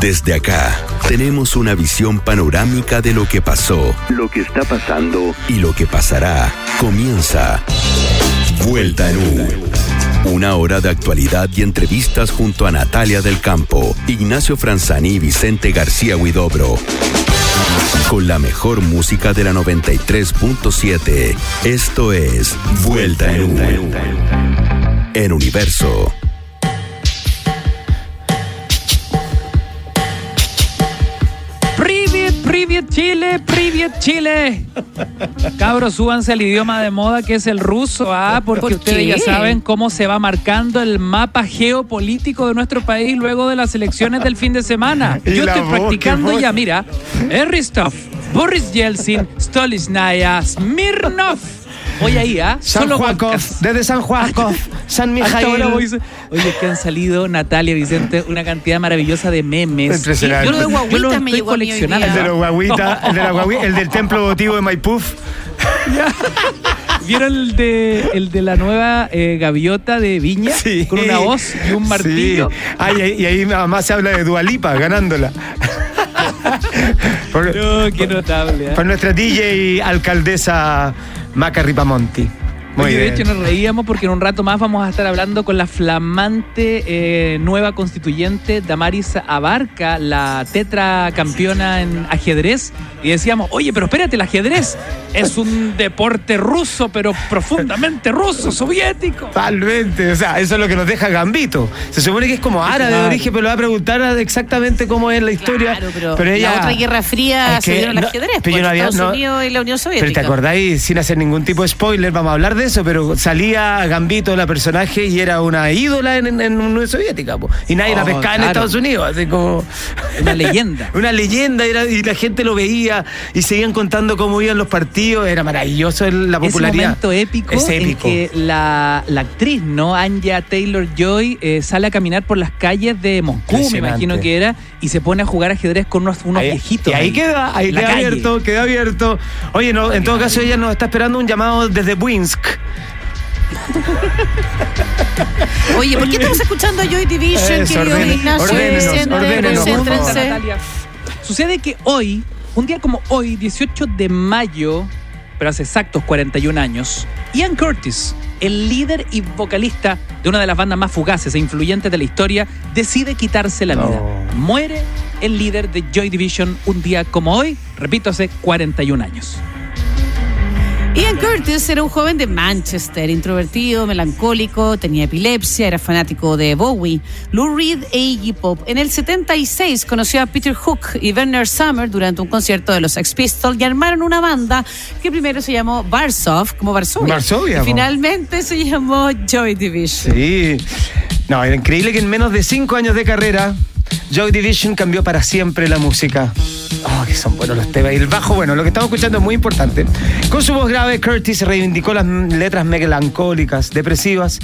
Desde acá, tenemos una visión panorámica de lo que pasó, lo que está pasando y lo que pasará. Comienza Vuelta en U. Una hora de actualidad y entrevistas junto a Natalia del Campo, Ignacio Franzani y Vicente García Huidobro. Con la mejor música de la 93.7. Esto es Vuelta en U. En Universo. Chile, Privet Chile. Cabros, súbanse al idioma de moda que es el ruso, ¿ah? Porque ¿Por ustedes ya saben cómo se va marcando el mapa geopolítico de nuestro país luego de las elecciones del fin de semana. Yo estoy voz, practicando ya, mira. Eristov, Boris Yeltsin, Stolichnaya, Smirnov. Voy ahí, ¿ah? San Solo Juaco, podcast. desde San Juaco, San Mijail. Oye, que han salido, Natalia, Vicente, una cantidad maravillosa de memes. Impresionante. Yo Lo de guaguitas los me llegó hoy coleccionando. El de los guaguitas, el de la guagui- el del templo votivo de Maipú. ¿Vieron el de, el de la nueva eh, gaviota de Viña? Con una hoz y un martillo. Sí. Ah, y, ahí- y ahí nada más se habla de Dualipa ganándola. por, No, qué notable. ¿eh? por nuestra DJ alcaldesa Maca Ripamonti. Muy Oye, de hecho nos reíamos porque en un rato más vamos a estar hablando con la flamante eh, nueva constituyente Damaris Abarca, la tetracampeona en ajedrez. Y decíamos, oye, pero espérate, el ajedrez es un deporte ruso, pero profundamente ruso, soviético. Totalmente, o sea, eso es lo que nos deja Gambito. Se supone que es como árabe de origen, pero le va a preguntar exactamente cómo es la historia. Claro, pero, ella, la otra guerra fría Es que se dio en el no, ajedrez, pero yo por no había- Estados no- Unidos y la Unión Pero te Soviética. acordáis, sin hacer ningún tipo de spoiler, vamos a hablar de eso, pero salía Gambito, la personaje, y era una ídola en, en, en Unión Soviética, po. y nadie la Oh, pescaba en. Estados Unidos, así como... Una leyenda. Una leyenda, era, y la gente lo veía, y seguían contando cómo iban los partidos, era maravilloso el- la Ese popularidad. momento épico, Es en épico. que la, la actriz, ¿no? Anya Taylor Joy eh, sale a caminar por las calles de Moscú, me imagino que era, y se pone a jugar ajedrez con unos, unos Ahí- viejitos. Y ahí queda, ahí queda calle. abierto, queda abierto. Oye, no, en todo caso ella nos está esperando un llamado desde Winsk. Oye, ¿por qué estamos escuchando a Joy Division, Eso, querido ordene- Ignacio? por favor. concéntrense. Natalia. Sucede que hoy, un día como hoy, 18 de mayo, pero hace exactos 41 años, Ian Curtis, el líder y vocalista de una de las bandas más fugaces e influyentes de la historia, decide quitarse la vida. Muere el líder de Joy Division un día como hoy, repito, hace 41 años. Ian Curtis era un joven de Manchester, introvertido, melancólico, tenía epilepsia, era fanático de Bowie, Lou Reed e Iggy Pop. En el 76 conoció a Peter Hook y Werner Summer durante un concierto de los Sex Pistols y armaron una banda que primero se llamó Varsov, como Varsovia. Varsovia, y finalmente se llamó Joy Division. Sí. No, era increíble que en menos de cinco años de carrera, Joy Division cambió para siempre la música. Oh, que son buenos los temas. Y el bajo, bueno, lo que estamos escuchando es muy importante. Con su voz grave, Curtis reivindicó las letras melancólicas, depresivas.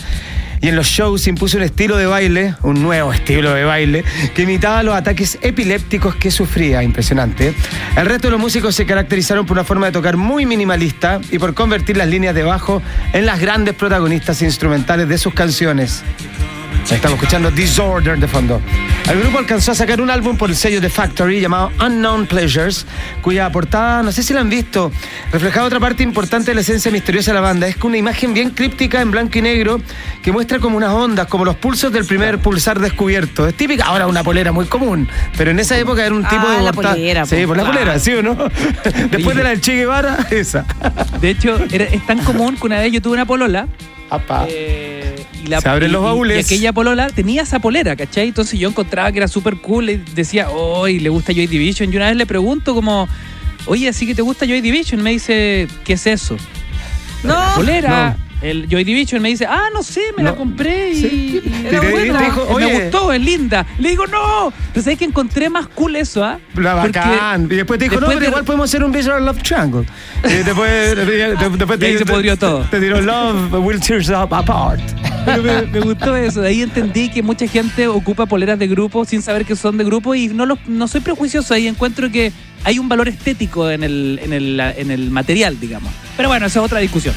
Y en los shows impuso un estilo de baile, un nuevo estilo de baile, que imitaba los ataques epilépticos que sufría. Impresionante. ¿eh? El resto de los músicos se caracterizaron por una forma de tocar muy minimalista y por convertir las líneas de bajo en las grandes protagonistas instrumentales de sus canciones. Estamos escuchando Disorder de fondo. El grupo alcanzó a sacar un álbum por el sello de Factory llamado Unknown Pleasures, cuya portada, no sé si la han visto, reflejaba otra parte importante de la esencia misteriosa de la banda. Es que una imagen bien críptica en blanco y negro que muestra como unas ondas, como los pulsos del primer pulsar descubierto. Es típica, ahora una polera muy común, pero en esa época era un tipo Ah, de la portada- polera, Sí, po, por la polera, ¿sí o no? Después de la del Che Guevara, esa. De hecho, era- es tan común que una vez yo tuve una polola. Apa. eh, y la, Se abren y- los baúles. Y aquella polola tenía esa polera, ¿cachai? Entonces yo encontraba que era súper cool y decía, hoy le gusta Joy Division. Y una vez le pregunto como, oye, ¿así que te gusta Joy Division? Me dice, ¿qué es eso? No, polera. El Joy Division me dice, ah, no sé, me la No. compré y, Sí. y era te- buena, te dijo, me gustó, es linda. Le digo, no. Entonces es que encontré más cool eso, ¿ah? La bacán. Y después te dijo, no, después pero de- igual podemos hacer un Visual Love Triangle. Y después, de- después Y ahí te- se pudrió todo. Te tiró Love will tear us up apart. Pero me, me gustó eso. De ahí entendí que mucha gente ocupa poleras de grupo sin saber que son de grupo y no, los, no soy prejuicioso. Ahí encuentro que hay un valor estético en el, en el, en el material, digamos. Pero bueno, esa es otra discusión.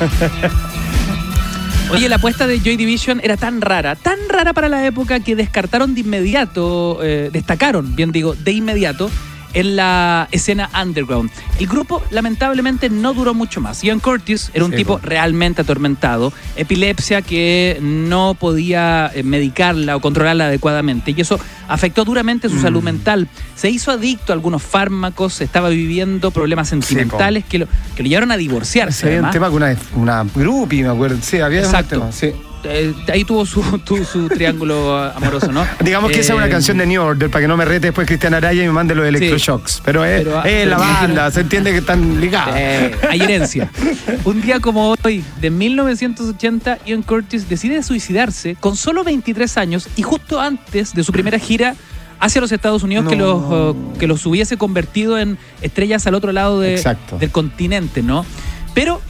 Oye, la apuesta de Joy Division era tan rara, tan rara para la época que descartaron de inmediato, eh, destacaron, bien digo, de inmediato en la escena underground. El grupo lamentablemente no duró mucho más. Ian Curtis era un Sí, tipo po. realmente atormentado, epilepsia que no podía eh, medicarla o controlarla adecuadamente y eso afectó duramente su Mm. salud mental. Se hizo adicto a algunos fármacos, estaba viviendo problemas sentimentales que lo, que lo llevaron a divorciarse. Sí, había un tema con una, una groupie, me acuerdo. Sí, había un Exacto. tema, sí. Eh, ahí tuvo su, tu- su triángulo amoroso, ¿no? Digamos que esa es una Eh, canción de New Order, para que no me rete después Cristian Araya y me mande los electroshocks. Pero es, Pero, es la no banda, se entiende que están ligados. Eh, hay herencia. Un día como hoy, de 1980, Ian Curtis decide suicidarse con solo 23 años y justo antes de su primera gira hacia los Estados Unidos que, los, eh, que los hubiese convertido en estrellas al otro lado de- del continente, ¿no? Pero,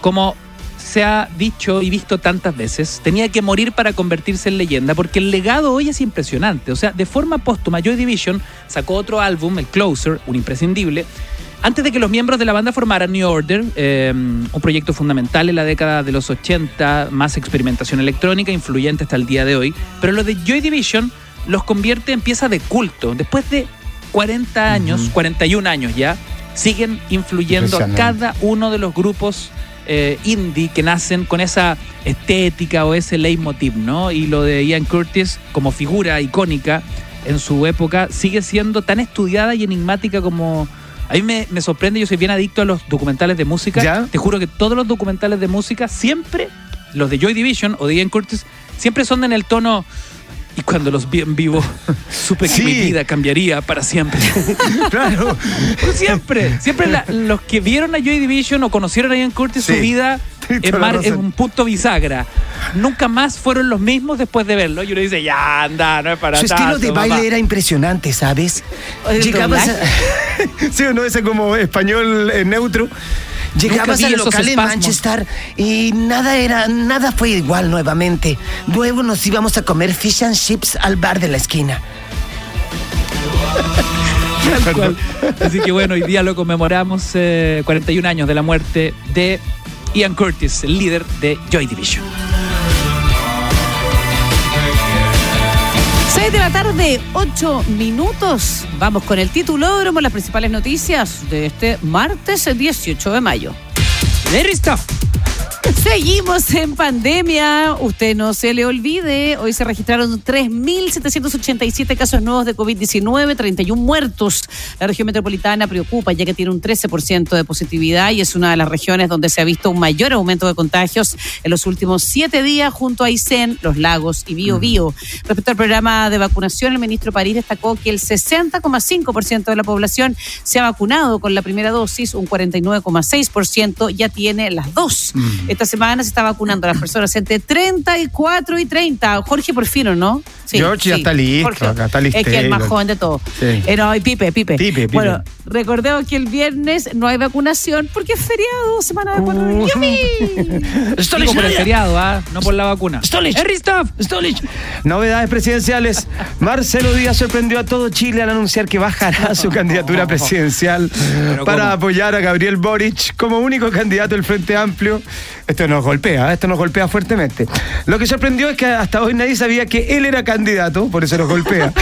como se ha dicho y visto tantas veces, tenía que morir para convertirse en leyenda, porque el legado hoy es impresionante. O sea, de forma póstuma, Joy Division sacó otro álbum, el Closer, un imprescindible, antes de que los miembros de la banda formaran New Order, eh, un proyecto fundamental en la década de los 80, más experimentación electrónica, influyente hasta el día de hoy. Pero lo de Joy Division los convierte en pieza de culto. Después de 40 años, 41 años ya, siguen influyendo a cada uno de los grupos eh, indie que nacen con esa estética o ese leitmotiv, ¿no? Y lo de Ian Curtis como figura icónica en su época sigue siendo tan estudiada y enigmática como... A mí me, me sorprende, yo soy bien adicto a los documentales de música. ¿Ya? Te juro que todos los documentales de música siempre, los de Joy Division o de Ian Curtis, siempre son en el tono... Y cuando los vi en vivo, supe que Sí. mi vida cambiaría para siempre. Claro. Pero siempre, siempre la- los que vieron a Joy Division o conocieron a Ian Curtis, Sí. su vida es, mar- un punto bisagra. Nunca más fueron los mismos después de verlo. Y uno dice, ya anda, no es para Su estilo de baile papá". era impresionante, ¿sabes? ¿El Llegabas a... sí, o no, ese como español eh, neutro. Llegabas al local en. Manchester y nada era, nada fue igual nuevamente. Luego nos íbamos a comer fish and chips al bar de la esquina. Así que bueno, hoy día lo conmemoramos eh, 41 años de la muerte de Ian Curtis, el líder de Joy Division. 6 de la tarde, 8 minutos. Vamos con el titulo, las principales noticias de este martes 18 de mayo. Very stuff. Seguimos en pandemia. Usted no se le olvide. Hoy se registraron 3.787 casos nuevos de COVID-19, 31 muertos. La región metropolitana preocupa ya que tiene un 13% de positividad y es una de las regiones donde se ha visto un mayor aumento de contagios en los últimos siete días junto a Aysén, Los Lagos y Bio Bio. Respecto al programa de vacunación, el ministro París destacó que el 60,5% de la población se ha vacunado con la primera dosis, un 49,6% ya tiene las dos. Esta semana se está vacunando a las personas entre 34 y 30. Jorge Porfiro, ¿no? George ya está listo, acá está Es que es el más joven de todos. Sí. Eh, no, y Pipe, Pipe. Pipe, Pipe. Bueno, recordemos que el viernes no hay vacunación porque es feriado, semana de cuatro Uh. Digo por el feriado, ¿ah? no por la vacuna. Stolich. Stuff. Novedades presidenciales. Marcelo Díaz sorprendió a todo Chile al anunciar que bajará su candidatura presidencial para apoyar a Gabriel Boric como único candidato del Frente Amplio. Esto nos golpea, esto nos golpea fuertemente. Lo que sorprendió es que hasta hoy nadie sabía que él era candidato, por eso nos golpea.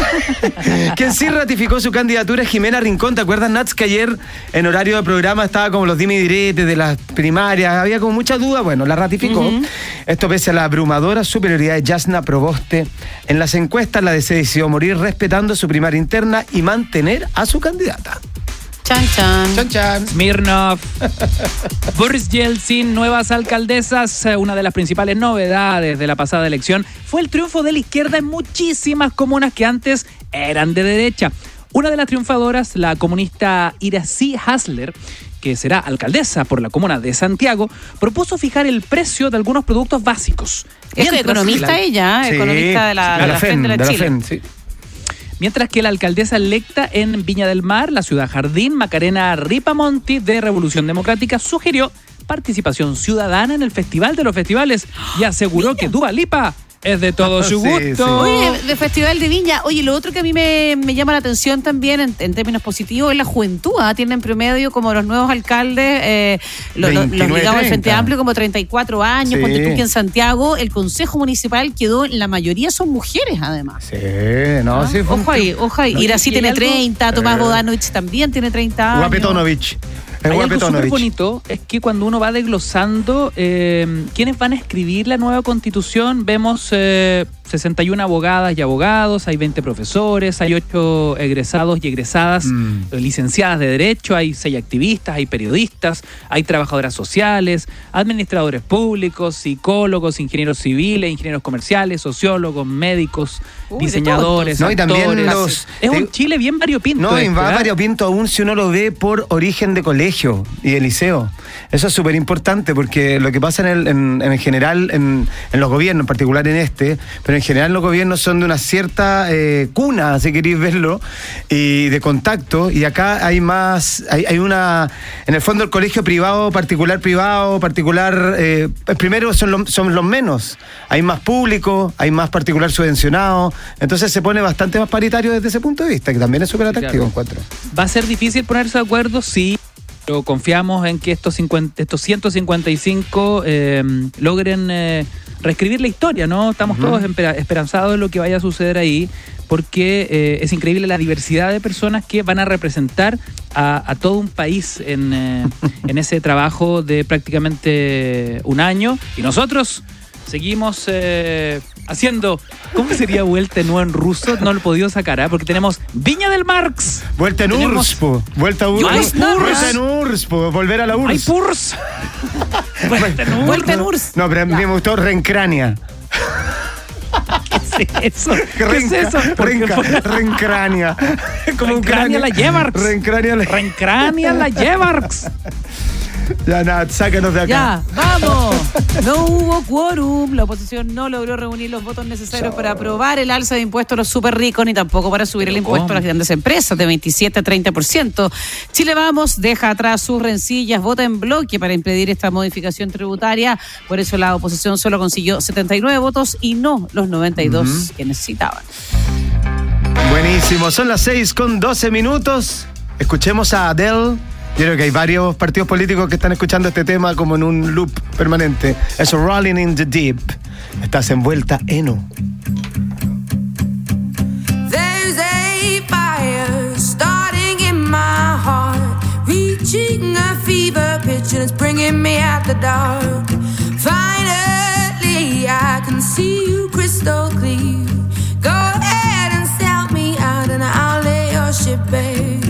Quien sí ratificó su candidatura es Jimena Rincón. ¿Te acuerdas, Nats, que ayer en horario de programa estaba como los dime y diretes de las primarias? Había como mucha duda. Bueno, la ratificó. Esto pese a la abrumadora superioridad de Yasna Proboste. En las encuestas, la de se decidió morir respetando su primaria interna y mantener a su candidata. Chan, chan. Chan, chan. Smirnov. Boris Yeltsin, nuevas alcaldesas. Eh, Una de las principales novedades de la pasada elección fue el triunfo de la izquierda en muchísimas comunas que antes eran de derecha. Una de las triunfadoras, la comunista Iracy Hasler, que será alcaldesa por la comuna de Santiago, propuso fijar el precio de algunos productos básicos. Es Mientras economista la- ella, Sí, economista de la, de la FEN de la Chile. FEN, sí. Mientras que la alcaldesa electa en Viña del Mar, la ciudad jardín, Macarena Ripamonti, de Revolución Democrática, sugirió participación ciudadana en el Festival de los Festivales y aseguró que Dua Lipa es de todo su gusto. sí. Oye, de Festival de Viña. Oye, lo otro que a mí me, me llama la atención también en, en términos positivos es la juventud. ¿ah? Tienen en promedio como los nuevos alcaldes, eh, lo- lo- los 29, ligados al Frente 30. Amplio, como 34 años. Sí. Ponte tú que en Santiago el Consejo Municipal quedó, la mayoría son mujeres además. Sí, no, ¿Ah? sí. fue Ojo ahí, ojo ahí. No, tiene algo- 30, Tomás Eh. Bodanovich también tiene 30 años. Guapetonovich. Hay algo súper bonito, es que cuando uno va desglosando eh, quiénes van a escribir la nueva constitución, vemos eh, 61 abogadas y abogados, hay 20 profesores, hay 8 egresados y egresadas Mm. eh, licenciadas de Derecho, hay 6 activistas, hay periodistas, hay trabajadoras sociales, administradores públicos, psicólogos, ingenieros civiles, ingenieros comerciales, sociólogos, médicos, Uy, diseñadores. No, y también los- Es un Chile bien variopinto. No, este, va ¿ah? variopinto aún si uno lo ve por origen de colegio y de liceo. Eso es súper importante porque lo que pasa en el, en, en general, en, en los gobiernos, en particular en este, pero en general los gobiernos son de una cierta eh, cuna, si queréis verlo, y de contacto. Y acá hay más, hay, hay una, en el fondo el colegio privado, particular privado, particular, eh, primero son, los- son los menos. Hay más público, hay más particular subvencionado. Entonces se pone bastante más paritario desde ese punto de vista, que también es súper atractivo, claro. encuentro. ¿Va a ser difícil ponerse de acuerdo? Sí. Pero confiamos en que estos, 50, estos 155 eh, logren eh, reescribir la historia, ¿no? Estamos todos espera- esperanzados de lo que vaya a suceder ahí, porque eh, es increíble la diversidad de personas que van a representar a, a todo un país en, eh, en ese trabajo de prácticamente un año. Y nosotros seguimos eh, haciendo. ¿Cómo sería vuelta nuevo en ruso? No lo he podido sacar, ¿ah? porque tenemos Viña del Marx. Vuelta en Tenemos- URSS, po. Vuelta a Ay, URSS. Vuelta en URSS, po. Volver a la ¡Ay, URSS. Purs! Vuelta en Vuelta en URSS. No, pero a mí me gustó Rencrania. ¿Qué es eso? ¿Qué es eso? Renca, fue- Rencrania. Como Rencrania la Yemarx. Rencrania la Rencrania la Yevarx. Ya, nada, sácanos de acá. Ya, vamos. No hubo quórum. La oposición no logró reunir los votos necesarios para aprobar el alza de impuestos a los súper ricos ni tampoco para subir el ¿Pero impuesto a las grandes empresas de 27 a 30%. Chile Vamos deja atrás sus rencillas, vota en bloque para impedir esta modificación tributaria. Por eso la oposición solo consiguió 79 votos y no los 92 que necesitaban. Buenísimo. Son las 6 con 12 minutos. Escuchemos a Adele. Yo creo que hay varios partidos políticos que están escuchando este tema como en un loop permanente. Eso, Rolling in the Deep. Estás envuelta en There's a fire starting in my heart, reaching a fever pitch, and it's bringing me out the dark. Finally, I can see you crystal clear. Go ahead and sell me out, and I'll lay your ship bare.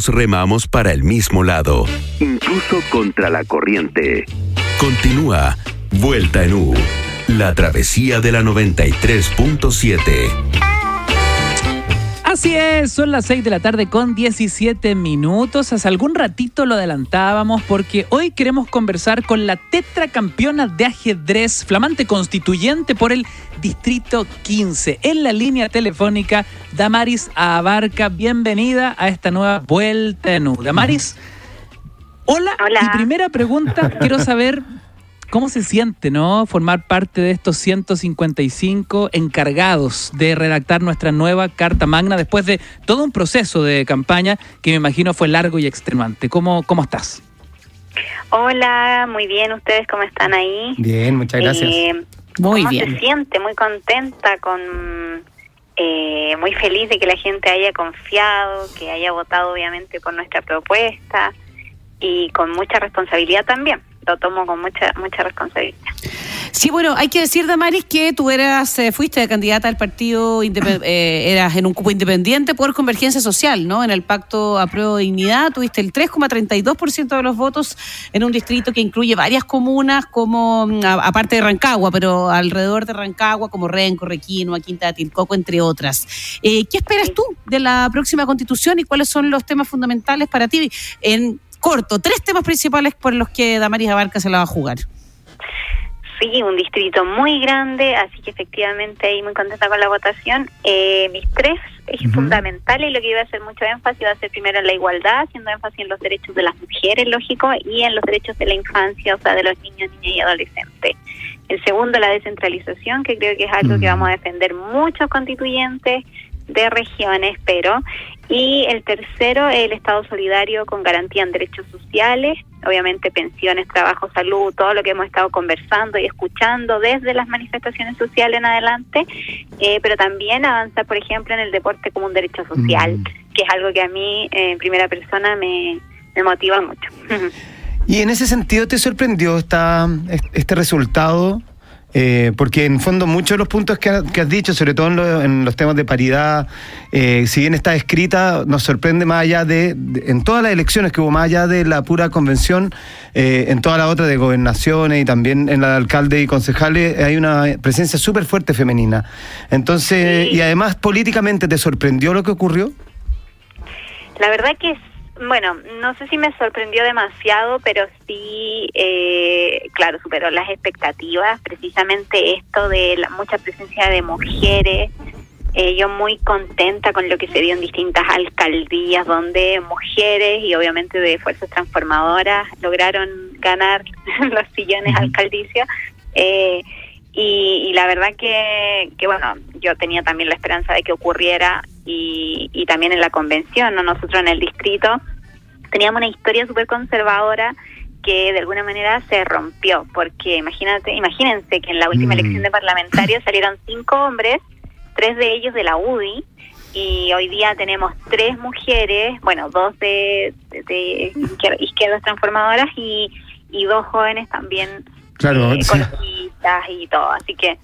todos remamos para el mismo lado, incluso contra la corriente. Continúa Vuelta en U, la travesía de la 93.7. Así es, son las 6 de la tarde con 17 minutos. Hace algún ratito lo adelantábamos porque hoy queremos conversar con la tetracampeona de ajedrez, flamante constituyente por el Distrito 15. En la línea telefónica, Damaris Abarca. Bienvenida a esta nueva vuelta en U. Damaris, hola. Hola. Y primera pregunta, quiero saber ¿Cómo se siente, no? Formar parte de estos 155 encargados de redactar nuestra nueva Carta Magna después de todo un proceso de campaña que me imagino fue largo y extenuante. ¿Cómo, cómo estás? Hola, muy bien. ¿Ustedes cómo están ahí? Bien, muchas gracias. Eh, Muy ¿Cómo bien. se siente? Muy contenta, con eh, muy feliz de que la gente haya confiado, que haya votado obviamente por nuestra propuesta y con mucha responsabilidad también. Lo tomo con mucha mucha responsabilidad. Sí, bueno, hay que decir, Damaris, que tú eras, eh, fuiste candidata al partido, eh, eras en un cupo independiente por Convergencia Social, ¿no? En el pacto Apruebo Dignidad tuviste el 3,32% de los votos en un distrito que incluye varias comunas, como, mm, a- aparte de Rancagua, pero alrededor de Rancagua, como Renco, Requinoa, Quinta de Tilcoco, entre otras. Eh, ¿Qué esperas tú de la próxima constitución y cuáles son los temas fundamentales para ti? En corto, tres temas principales por los que Damaris Abarca se la va a jugar. Sí, un distrito muy grande, así que efectivamente ahí muy contenta con la votación. Eh, mis tres ejes Ujú. fundamentales, y lo que iba a hacer mucho énfasis va a ser primero en la igualdad, haciendo énfasis en los derechos de las mujeres, lógico, y en los derechos de la infancia, o sea, de los niños, niñas y adolescentes. El segundo, la descentralización, que creo que es algo que vamos a defender muchos constituyentes de regiones, pero y el tercero, el Estado solidario con garantía en derechos sociales, obviamente pensiones, trabajo, salud, todo lo que hemos estado conversando y escuchando desde las manifestaciones sociales en adelante, eh, pero también avanzar, por ejemplo, en el deporte como un derecho social, Mm. que es algo que a mí, eh, en primera persona, me, me motiva mucho. Y en ese sentido, ¿te sorprendió esta, este resultado? Eh, porque en fondo muchos de los puntos que, ha- que has dicho, sobre todo en, lo- en los temas de paridad, eh, si bien está escrita, nos sorprende más allá de, de- en todas las elecciones que hubo, más allá de la pura convención, eh, en todas las otras de gobernaciones y también en la de alcalde y concejales, hay una presencia súper fuerte femenina. Entonces, Sí. y además políticamente, ¿te sorprendió lo que ocurrió? La verdad que, bueno, no sé si me sorprendió demasiado, pero sí, eh, claro, superó las expectativas. Precisamente esto de la mucha presencia de mujeres. Eh, yo muy contenta con lo que se dio en distintas alcaldías donde mujeres y obviamente de fuerzas transformadoras lograron ganar los sillones alcaldicios. Eh, y, y la verdad que, que, bueno, yo tenía también la esperanza de que ocurriera y, y también en la convención, ¿no? nosotros en el distrito teníamos una historia súper conservadora que de alguna manera se rompió, porque imagínate, imagínense que en la última Mm. elección de parlamentarios salieron cinco hombres, tres de ellos de la UDI, y hoy día tenemos tres mujeres, bueno, dos de, de- de izquier- izquierdas transformadoras y, y dos jóvenes también Claro, eh, ecologistas y todo. Así que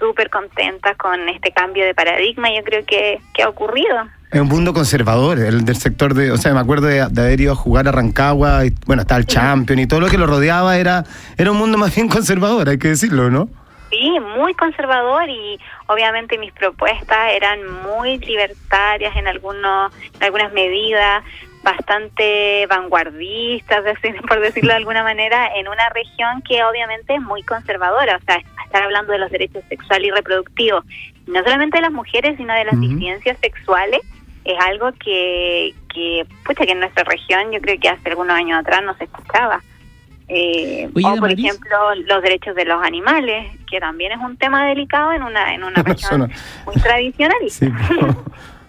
súper contenta con este cambio de paradigma. Yo creo que, que ha ocurrido. Es un mundo conservador, el del sector de, o sea, me acuerdo de, de haber ido a jugar a Rancagua, y, bueno, estaba el Champion y todo lo que lo rodeaba era, era un mundo más bien conservador, hay que decirlo, ¿no? Sí, muy conservador y obviamente mis propuestas eran muy libertarias en algunos, en algunas medidas, bastante vanguardistas, por decirlo de alguna manera, en una región que obviamente es muy conservadora, o sea, estar hablando de los derechos sexuales y reproductivos, no solamente de las mujeres, sino de las Ujú. disidencias sexuales, es algo que, que, pucha, que en nuestra región yo creo que hace algunos años atrás no se escuchaba. Eh, Oye, o por ejemplo los derechos de los animales, que también es un tema delicado en una en una región muy tradicional. Sí.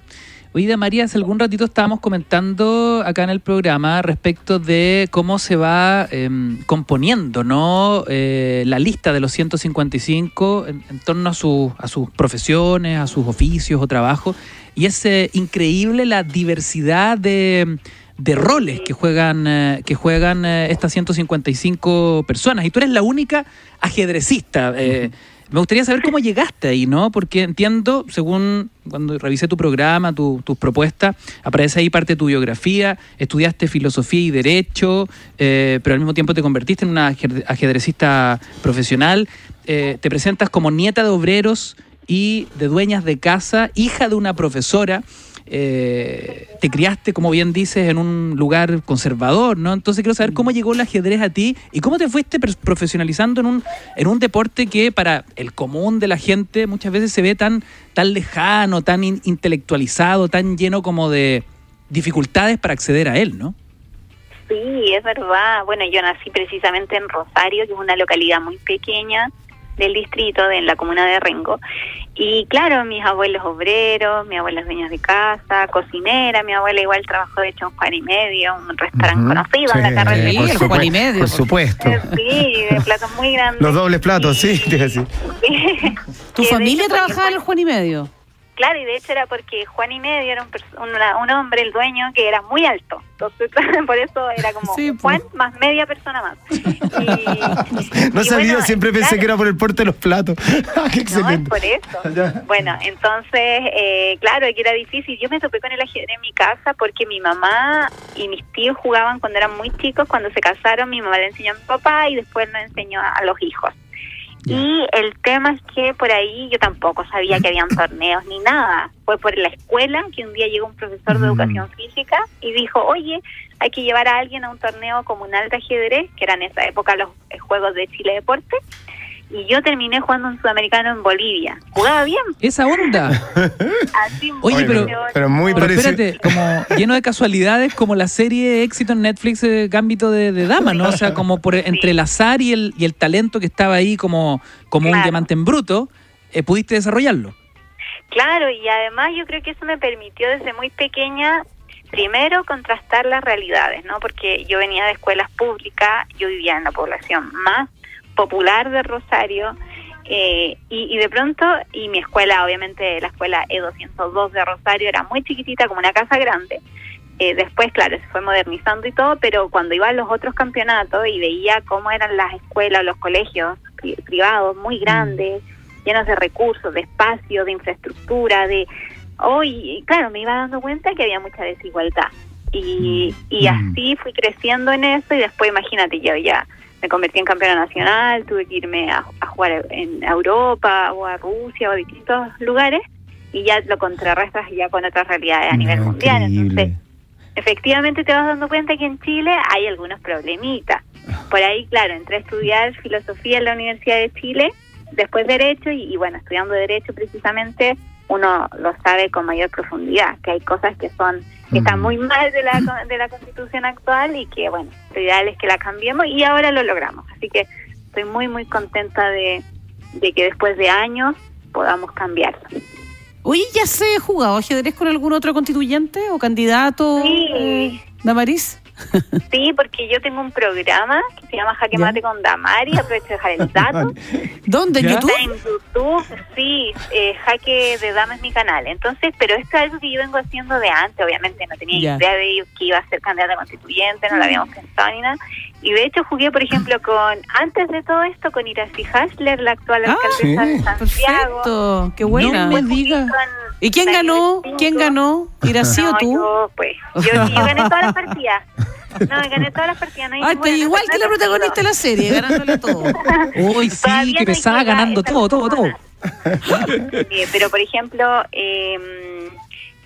Oye, María, hace algún ratito estábamos comentando acá en el programa respecto de cómo se va em, componiendo ¿no? Eh, la lista de los 155 en, torno a, su- a sus profesiones, a sus oficios o trabajos. Y es eh, increíble la diversidad de, de roles que juegan, eh, que juegan eh, estas 155 personas. Y tú eres la única ajedrecista. eh, Me gustaría saber cómo llegaste ahí, ¿no? Porque entiendo, según cuando revisé tu programa, tu- tus propuestas, aparece ahí parte de tu biografía, estudiaste filosofía y derecho, eh, pero al mismo tiempo te convertiste en una ajedre- ajedrecista profesional, eh, te presentas como nieta de obreros y de dueñas de casa, hija de una profesora. Eh, te criaste, como bien dices, en un lugar conservador, ¿no? Entonces quiero saber cómo llegó el ajedrez a ti y cómo te fuiste profesionalizando en un, en un deporte que para el común de la gente muchas veces se ve tan, tan lejano, tan in- intelectualizado, tan lleno como de dificultades para acceder a él, ¿no? Sí, es verdad. Bueno, yo nací precisamente en Rosario, que es una localidad muy pequeña del distrito, de en la comuna de Rengo. Y claro, mis abuelos obreros, mi abuela es dueña de casa, cocinera, mi abuela igual trabajó de hecho en Juan y Medio, un restaurante Ujú. conocido en la carretera. Sí, por el supue- Juan y medio, Por supuesto. Sí, de platos muy grandes. Los dobles platos, sí, te. Sí. ¿Tu familia trabajaba en el Juan y Medio? Claro, y de hecho era porque Juan y Medio era un, una- un hombre, el dueño, que era muy alto. Entonces, por eso era como Sí, pues. Juan más media persona más. Y- No y sabía, bueno, siempre pensé que era por el porte de los platos. Ah, Qué No, es excelente. por eso. Bueno, entonces, eh, claro, que era difícil. Yo me topé con el ajedrez en mi casa porque mi mamá y mis tíos jugaban cuando eran muy chicos. Cuando se casaron, mi mamá le enseñó a mi papá y después le enseñó a los hijos. Y el tema es que por ahí yo tampoco sabía que habían torneos ni nada. Fue por la escuela que un día llegó un profesor de Mm. educación física y dijo, oye, hay que llevar a alguien a un torneo comunal de ajedrez, que eran en esa época los eh, Juegos de Chile Deporte. Y yo terminé jugando un sudamericano en Bolivia. Jugaba bien. Esa onda. Así Oye, muy pero-. Pero muy Pero espérate, como lleno de casualidades, como la serie de éxito en Netflix eh, Gambito de, de Dama, ¿no? O sea, como por entre el azar y el, y el talento que estaba ahí como, como un diamante en bruto, eh, pudiste desarrollarlo. Claro, y además yo creo que eso me permitió desde muy pequeña, primero, contrastar las realidades, ¿no? Porque yo venía de escuelas públicas, yo vivía en la población más popular de Rosario, eh, y, y de pronto, y mi escuela, obviamente la escuela E202 de Rosario era muy chiquitita, como una casa grande. Eh, después, claro, se fue modernizando y todo, pero cuando iba a los otros campeonatos y veía cómo eran las escuelas, los colegios pri- privados muy grandes, llenos de recursos, de espacio, de infraestructura, de... Oh, y, y claro, me iba dando cuenta que había mucha desigualdad. Y, y Mm. así fui creciendo en eso y después, imagínate, yo ya me convertí en campeona nacional, tuve que irme a, a jugar en Europa o a Rusia o a distintos lugares y ya lo contrarrestas ya con otras realidades a nivel mundial. Entonces, efectivamente te vas dando cuenta que en Chile hay algunos problemitas. Por ahí, claro, entré a estudiar filosofía en la Universidad de Chile, después Derecho, y, y bueno, estudiando Derecho precisamente uno lo sabe con mayor profundidad, que hay cosas que son que están Mm. muy mal de la, de la constitución actual y que, bueno, lo ideal es que la cambiemos y ahora lo logramos. Así que estoy muy, muy contenta de, de que después de años podamos cambiarlo. Oye, ¿ya se ha jugado ajedrez con algún otro constituyente o candidato? Sí. eh, Damaris. Sí, porque yo tengo un programa que se llama Jaque. Mate con Damari, aprovecho de dejar el dato. ¿Dónde? ¿En ¿Ya? YouTube? Está en YouTube, sí, eh, Jaque de Dama es mi canal. Entonces, pero esto es algo que yo vengo haciendo de antes, obviamente no tenía Ya. idea de que iba a ser candidata constituyente, no lo habíamos pensado ni nada. Y de hecho jugué, por ejemplo, con, antes de todo esto, con Iracy Hasler, la actual Ah, alcaldesa sí. de Santiago. Perfecto. Qué buena. No me diga. ¿Y quién Daniel ganó? ¿Quién ganó? ¿Irací o tú? yo, pues, yo, yo gané todas las partidas. No, gané todas las partidas. No hay Ah, ninguna, está no igual que la nada, protagonista de la serie, ganándole todo. Uy, sí, Todavía que pesaba ganando todo, todo, todo. Sí, pero por ejemplo, eh,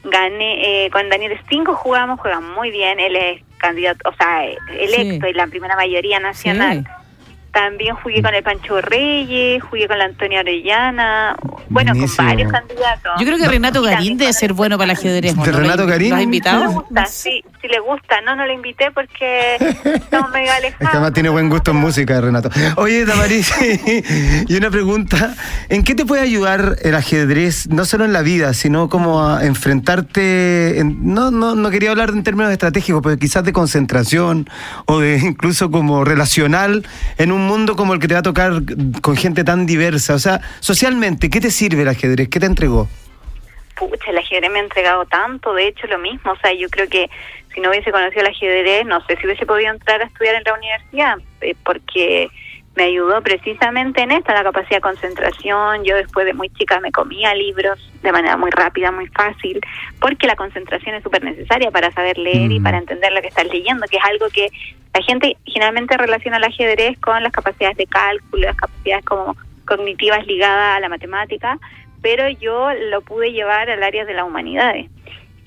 gané eh, con Daniel Stingo jugamos, juega muy bien, él es candidato, o sea, electo Sí. y la primera mayoría nacional. También jugué con el Pancho Reyes, jugué con la Antonia Orellana, bueno, con varios candidatos. Yo creo que Renato Garín debe ser bueno para el ajedrez. ¿o ¿De no? Renato ¿Lo has Garín? Si le invitado? gusta, sí, si le gusta, no, no lo invité porque estamos medio alejados. Es que además tiene buen gusto en música, Renato. Oye, Damaris, y una pregunta. ¿En qué te puede ayudar el ajedrez, no solo en la vida, sino como a enfrentarte, en- no, no, no quería hablar en términos estratégicos, pero quizás de concentración o de incluso como relacional en un mundo como el que te va a tocar con gente tan diversa? O sea, socialmente, ¿qué te sirve el ajedrez? ¿Qué te entregó? pucha, el ajedrez me ha entregado tanto, de hecho lo mismo, o sea, yo creo que si no hubiese conocido el ajedrez, no sé si hubiese podido entrar a estudiar en la universidad, eh, porque me ayudó precisamente en esto, la capacidad de concentración. Yo después de muy chica me comía libros de manera muy rápida, muy fácil, porque la concentración es súper necesaria para saber leer y Mm. para entender lo que estás leyendo, que es algo que la gente generalmente relaciona el ajedrez con las capacidades de cálculo, las capacidades como cognitivas ligadas a la matemática, pero yo lo pude llevar al área de las humanidades.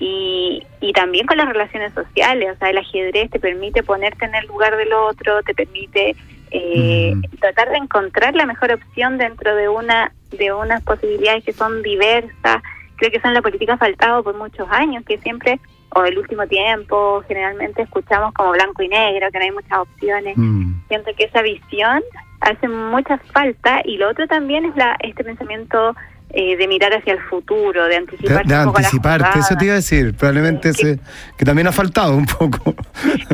Y, y también con las relaciones sociales, o sea, el ajedrez te permite ponerte en el lugar del otro, te permite eh, Mm. tratar de encontrar la mejor opción dentro de una de unas posibilidades que son diversas. Creo que eso en la política ha faltado por muchos años, que siempre, o el último tiempo, generalmente escuchamos como blanco y negro, que no hay muchas opciones. Mm. Siento que esa visión hace mucha falta y lo otro también es la este pensamiento eh, de mirar hacia el futuro, de De, anticiparse de la anticiparte, eso te iba a decir. Probablemente Sí. que también ha faltado un poco.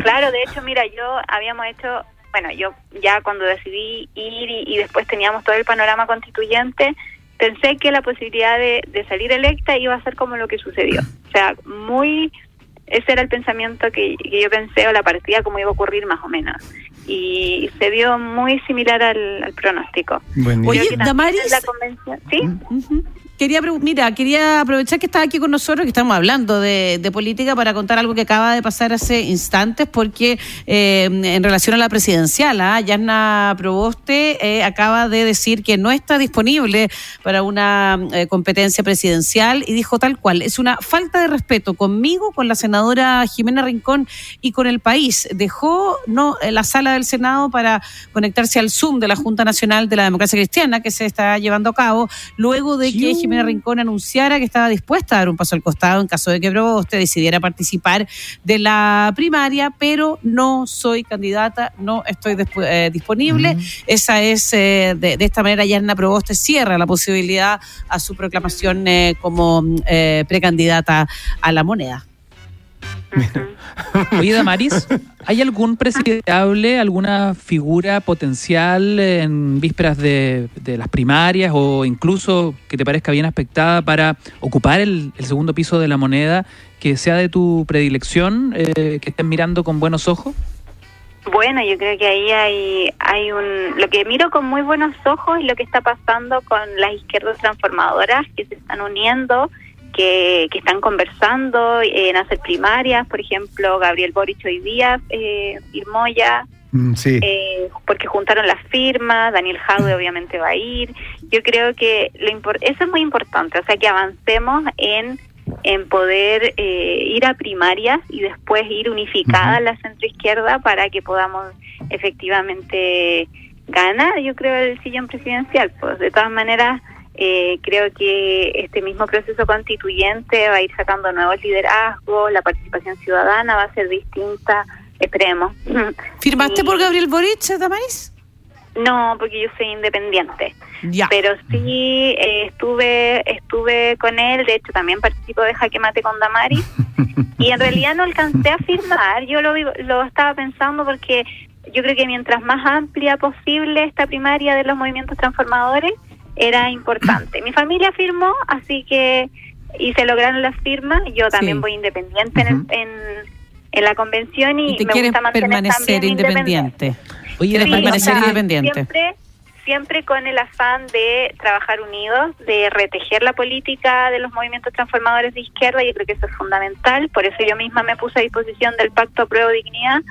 Claro, de hecho, mira, yo habíamos hecho, bueno, yo ya cuando decidí ir y, y después teníamos todo el panorama constituyente, pensé que la posibilidad de, de salir electa iba a ser como lo que sucedió. O sea, muy, ese era el pensamiento que, que yo pensé o la partida como iba a ocurrir más o menos. Y se dio muy similar al, al pronóstico. Oye, Damaris- la convención, ¿sí? Quería, mira, quería aprovechar que estás aquí con nosotros, que estamos hablando de, de política, para contar algo que acaba de pasar hace instantes, porque eh, en relación a la presidencial, ¿ah? Yasna Proboste eh, acaba de decir que no está disponible para una eh, competencia presidencial y dijo tal cual, es una falta de respeto conmigo, con la senadora Jimena Rincón y con el país. Dejó no eh, la sala del Senado para conectarse al Zoom de la Junta Nacional de la Democracia Cristiana que se está llevando a cabo luego de que Jimena Rincón anunciara que estaba dispuesta a dar un paso al costado en caso de que Proboste decidiera participar de la primaria, pero no soy candidata, no estoy eh, disponible. Esa es, eh, de, de esta manera, Yarna Proboste cierra la posibilidad a su proclamación eh, como eh, precandidata a la moneda. Oye, Damaris, ¿hay algún presidenciable, alguna figura potencial en vísperas de, de las primarias o incluso que te parezca bien aspectada para ocupar el, el segundo piso de la moneda que sea de tu predilección, eh, que estén mirando con buenos ojos? Bueno, yo creo que ahí hay, hay un... Lo que miro con muy buenos ojos es lo que está pasando con las izquierdas transformadoras que se están uniendo, que, que están conversando en hacer primarias. Por ejemplo, Gabriel Boric hoy día eh, firmó ya, Mm, sí. eh, porque juntaron las firmas, Daniel Jadwe obviamente va a ir. Yo creo que lo eso es muy importante, o sea, que avancemos en en poder eh, ir a primarias y después ir unificada la centroizquierda para que podamos efectivamente ganar, yo creo, el sillón presidencial. Pues de todas maneras, eh, creo que este mismo proceso constituyente va a ir sacando nuevos liderazgos, la participación ciudadana va a ser distinta, esperemos. ¿Firmaste Y- por Gabriel Boric, Damaris? No, porque yo soy independiente Ya. pero sí eh, estuve estuve con él, de hecho también participo de Jaque Mate con Damari y en realidad no alcancé a firmar, yo lo, lo estaba pensando porque yo creo que mientras más amplia posible esta primaria de los movimientos transformadores era importante. Mi familia firmó, así que y se lograron las firmas, yo también Sí. voy independiente en, el- en, en la convención y, Y te me quieres gusta mantener permanecer también independiente. Oye, ¿Quieres Sí, Damaris, permanecer o sea, independiente? Siempre, siempre con el afán de trabajar unidos, de retejer la política de los movimientos transformadores de izquierda, yo creo que eso es fundamental, por eso yo misma me puse a disposición del Pacto a Prueba de Dignidad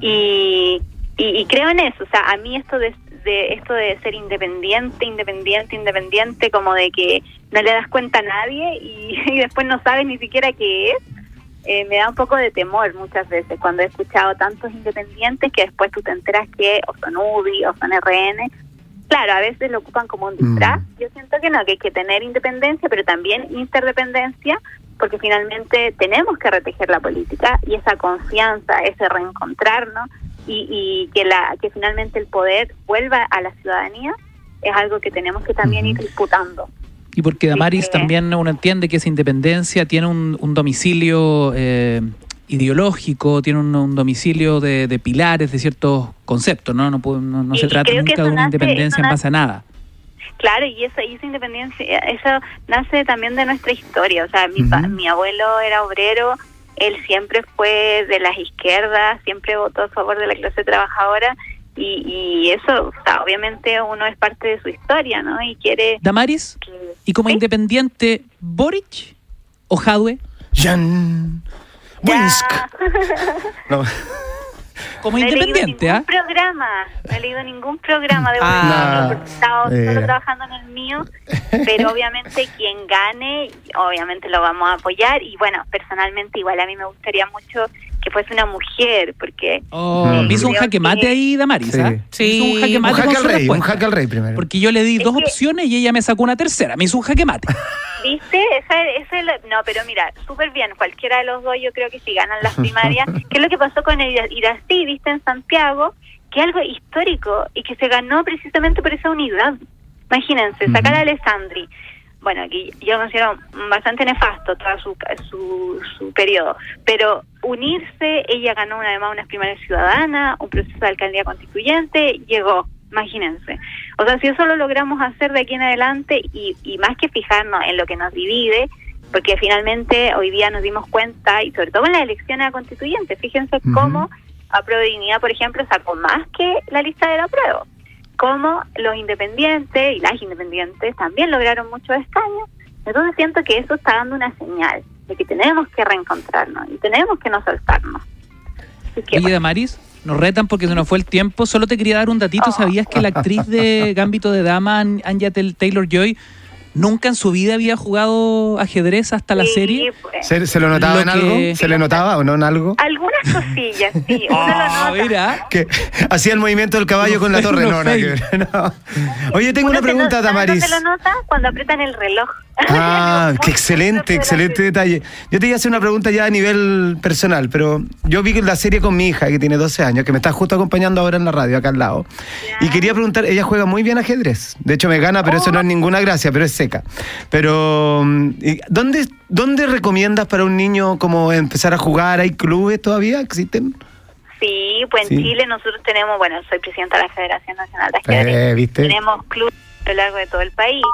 y, y, y creo en eso, o sea, a mí esto de, de esto de ser independiente, independiente, independiente, como de que no le das cuenta a nadie y, y después no sabes ni siquiera qué es, eh, me da un poco de temor muchas veces cuando he escuchado tantos independientes que después tú te enteras que o son UDI o son RN. Claro, a veces lo ocupan como un disfraz. Yo siento que no, que hay que tener independencia, pero también interdependencia, porque finalmente tenemos que retejer la política y esa confianza, ese reencontrarnos y, y que, la, que finalmente el poder vuelva a la ciudadanía es algo que tenemos que también ir disputando. Y porque Damaris Sí. también uno entiende que esa independencia tiene un, un domicilio eh, ideológico, tiene un, un domicilio de, de pilares, de ciertos conceptos, ¿no? No, no, no se trata nunca de una nace- independencia en base a nada. Claro, y esa, y esa independencia, eso nace también de nuestra historia. O sea, mi, Ujú. mi abuelo era obrero, él siempre fue de las izquierdas, siempre votó a favor de la clase trabajadora y, y eso, o sea, obviamente uno es parte de su historia, ¿no? Y quiere Damaris, que... y como ¿Sí? independiente, ¿Boric o Jadwe? Jan Winsk. No. Como No he leído independiente, ningún ¿ah? programa, no he leído ningún programa de Ah. Porque he estado Eh. solo trabajando en el mío, pero obviamente quien gane, obviamente lo vamos a apoyar y bueno, personalmente igual a mí me gustaría mucho que fuese una mujer, porque Oh, Mm. me hizo un jaque mate que- ahí, Damaris, Sí. ¿ah? Sí. hizo un jaque Un Un mate jaque con al rey, un jaque al rey primero. Porque yo le di Es dos que- opciones y ella me sacó una tercera. Me hizo un jaque mate. ¿Viste? Esa, esa es la- no, pero mira, súper bien. Cualquiera de los dos, yo creo que si ganan las primarias, ¿qué es lo que pasó con el Ira- Irací, viste, en Santiago? Que algo histórico y que se ganó precisamente por esa unidad. Imagínense, sacar a Alessandri. Bueno, aquí yo considero bastante nefasto todo su, su, su periodo, pero unirse, ella ganó una, además unas primarias ciudadanas, un proceso de alcaldía constituyente, llegó, imagínense. O sea, si eso lo logramos hacer de aquí en adelante y, y más que fijarnos en lo que nos divide, porque finalmente hoy día nos dimos cuenta, y sobre todo en las elecciones a constituyentes, fíjense Ujú. cómo a Dignidad, por ejemplo, sacó más que la lista del apruebo, cómo los independientes y las independientes también lograron muchos escaños. Entonces siento que eso está dando una señal de que tenemos que reencontrarnos y tenemos que no soltarnos. Bueno, Damaris, nos retan porque se nos fue el tiempo. Solo te quería dar un datito. Oh. ¿Sabías que la actriz de Gambito de Dama, An- Anya Taylor Joy, nunca en su vida había jugado ajedrez hasta la sí, serie? pues, ¿Se, se lo notaba Lo en algo? que- ¿Se le notaba o no en algo? algunas cosillas, sí, uno lo Ah, nota. Que hacía el movimiento del caballo con la torre. No, nada que fail. ver, no. Oye, tengo Uno una se pregunta, ¿sabes Damaris. dónde lo nota? Cuando apretan el reloj. Ah, qué excelente, excelente detalle. Yo te iba a hacer una pregunta ya a nivel personal, pero yo vi la serie con mi hija, que tiene 12 años, que me está justo acompañando ahora en la radio, acá al lado. Y quería preguntar, ella juega muy bien ajedrez. De hecho, me gana, pero eso no es ninguna gracia, pero es seca. Pero, mm, ¿y ¿dónde, ¿dónde recomiendas para un niño como empezar a jugar? ¿Hay clubes todavía? ¿Existen? Sí, pues en. Chile nosotros tenemos, bueno, soy presidenta de la Federación Nacional de Ajedrez. Eh, ¿viste? Tenemos clubes a lo largo de todo el país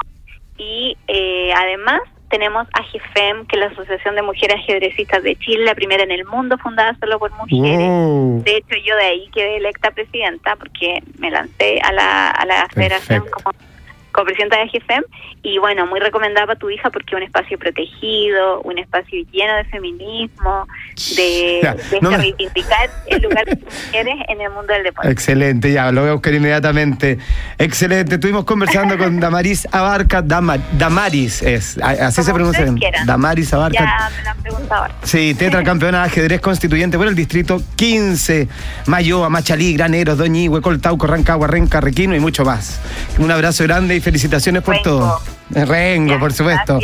y eh, además tenemos AGFEM, que es la Asociación de Mujeres Ajedrecistas de Chile, la primera en el mundo fundada solo por mujeres. Wow. De hecho, yo de ahí quedé electa presidenta porque me lancé a la, a la federación Perfecto. como presidenta de AGFEM. Y bueno, muy recomendada para tu hija porque es un espacio protegido, un espacio lleno de feminismo, de, Ya, de no me- reivindicar el lugar de las mujeres en el mundo del deporte. Excelente, ya, lo voy a buscar inmediatamente. Excelente, estuvimos conversando con Damaris Abarca, Dama- Damaris es, así Como se pronuncia. Damaris Abarca. Ya me lo han preguntado ahora. Sí, tetracampeona de ajedrez constituyente por el distrito 15, Mayoa, Machalí, Graneros, Doñigüe, Coltauco, Rancagua, Renca, Requino y mucho más. Un abrazo grande y felicitaciones por Rengo. todo. Rengo, Ya, por supuesto.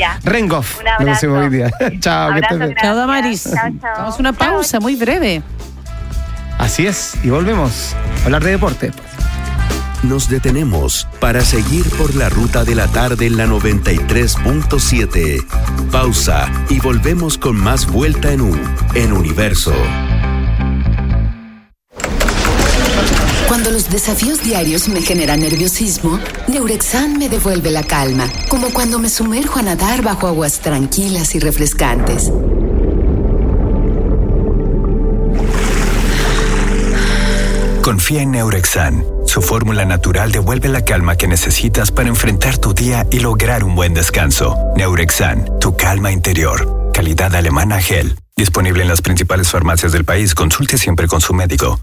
lo decimos hoy día. chao, que Abrazo estés bien. grande. Chao, Damaris. Chao, chao. Vamos a una Chao. pausa muy breve. Así es, y volvemos a hablar de deporte. Nos detenemos para seguir por la ruta de la tarde en la 93.7. Pausa y volvemos con más vuelta en U, en Universo. Desafíos diarios me generan nerviosismo, Neurexan me devuelve la calma, como cuando me sumerjo a nadar bajo aguas tranquilas y refrescantes. Confía en Neurexan. Su fórmula natural devuelve la calma que necesitas para enfrentar tu día y lograr un buen descanso. Neurexan, tu calma interior. Calidad alemana gel. Disponible en las principales farmacias del país. Consulte siempre con su médico.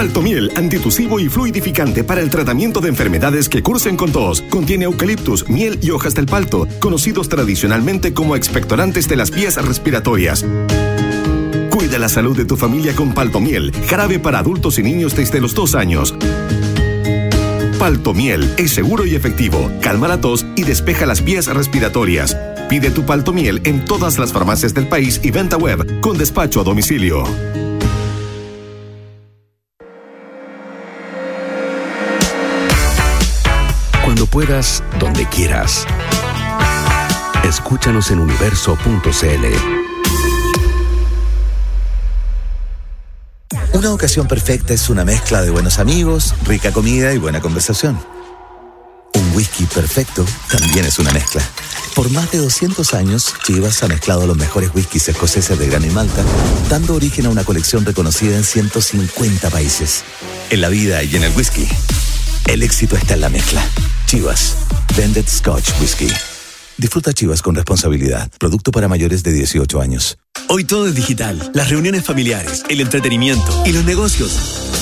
Paltomiel, antitusivo y fluidificante para el tratamiento de enfermedades que cursen con tos. Contiene eucaliptus, miel y hojas del palto, conocidos tradicionalmente como expectorantes de las vías respiratorias. Cuida la salud de tu familia con Paltomiel, jarabe para adultos y niños desde los dos años. Paltomiel es seguro y efectivo, calma la tos y despeja las vías respiratorias. Pide tu Paltomiel en todas las farmacias del país y venta web con despacho a domicilio. Puedas, donde quieras. Escúchanos en universo.cl. Una ocasión perfecta es una mezcla de buenos amigos, rica comida y buena conversación. Un whisky perfecto también es una mezcla. Por más de 200 años, Chivas ha mezclado los mejores whiskies escoceses de Gran y Malta, dando origen a una colección reconocida en 150 países. En la vida y en el whisky, El éxito está en la mezcla. Chivas, Blended Scotch Whisky. Disfruta Chivas con responsabilidad. Producto para mayores de 18 años. Hoy todo es digital. Las reuniones familiares, el entretenimiento y los negocios.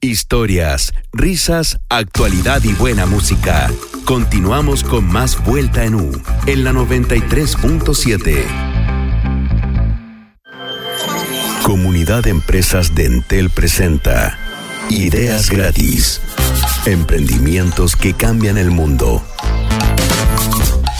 Historias, risas, actualidad y buena música. Continuamos con más Vuelta en U en la 93.7. Comunidad de Empresas de Entel presenta Ideas gratis. Emprendimientos que cambian el mundo.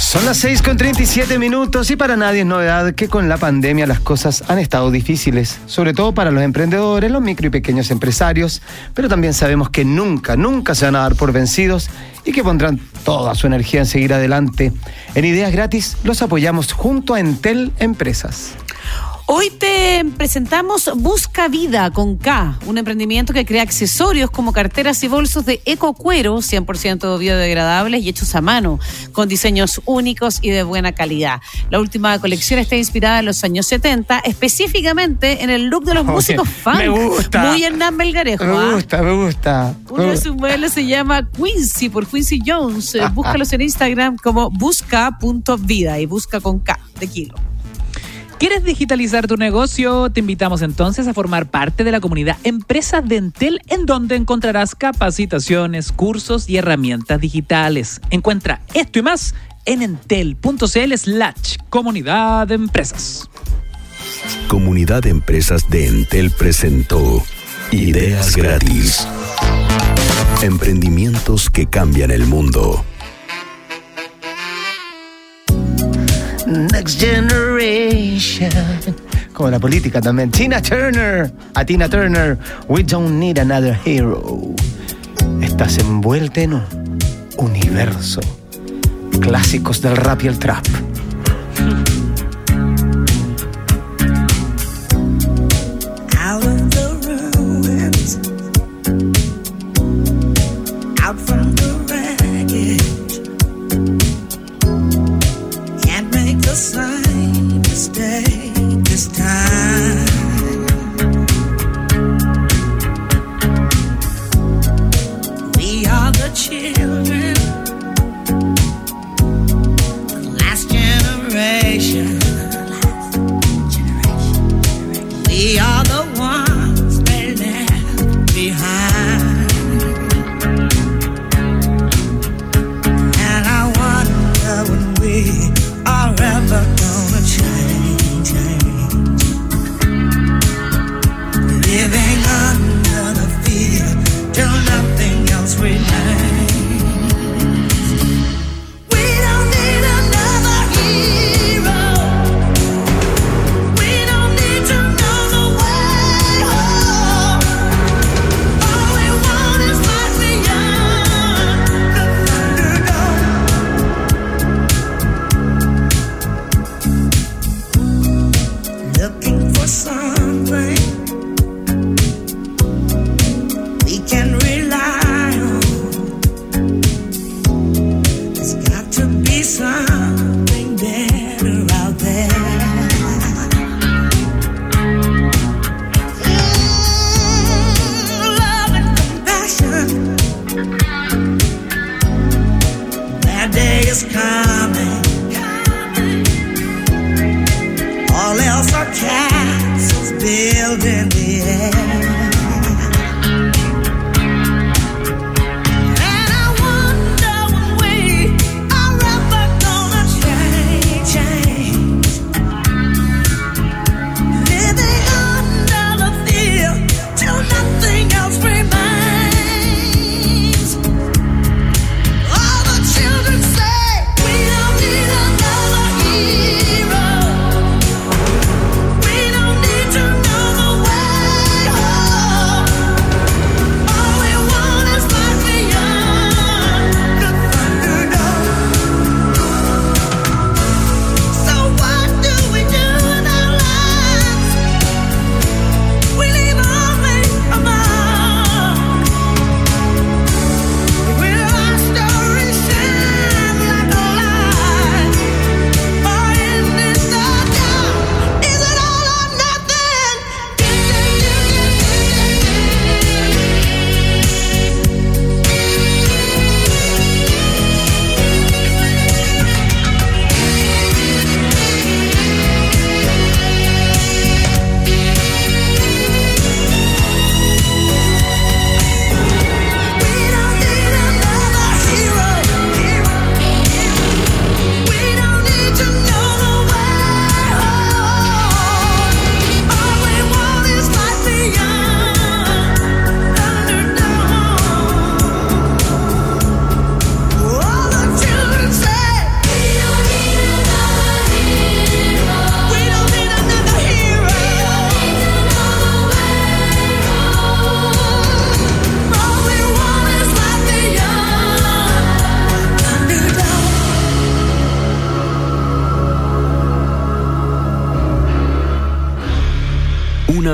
Son las 6 con 37 minutos y para nadie es novedad que con la pandemia las cosas han estado difíciles, sobre todo para los emprendedores, los micro y pequeños empresarios, pero también sabemos que nunca, nunca se van a dar por vencidos y que pondrán toda su energía en seguir adelante. En Ideas Gratis los apoyamos junto a Entel Empresas. Hoy te presentamos Busca Vida con K, un emprendimiento que crea accesorios como carteras y bolsos de eco cuero, 100% biodegradables y hechos a mano, con diseños únicos y de buena calidad. La última colección está inspirada en los años 70, específicamente en el look de los Oye, músicos funk. me gusta. Muy Hernán Belgarejo. Me ¿ah? gusta, me gusta. Uno de sus modelos se llama Quincy por Quincy Jones. Eh, Búscalos en Instagram como busca.vida y busca con K de kilo. ¿Quieres digitalizar tu negocio? Te invitamos entonces a formar parte de la comunidad Empresas de Entel, en donde encontrarás capacitaciones, cursos y herramientas digitales. Encuentra esto y más en entel.cl slash comunidad de empresas. Comunidad de Empresas de Entel presentó Ideas gratis. Emprendimientos que cambian el mundo. Next Generation. Como la política también. Tina Turner. A Tina Turner. We don't need another hero. Estás envuelta en un universo. Clásicos del rap y el trap.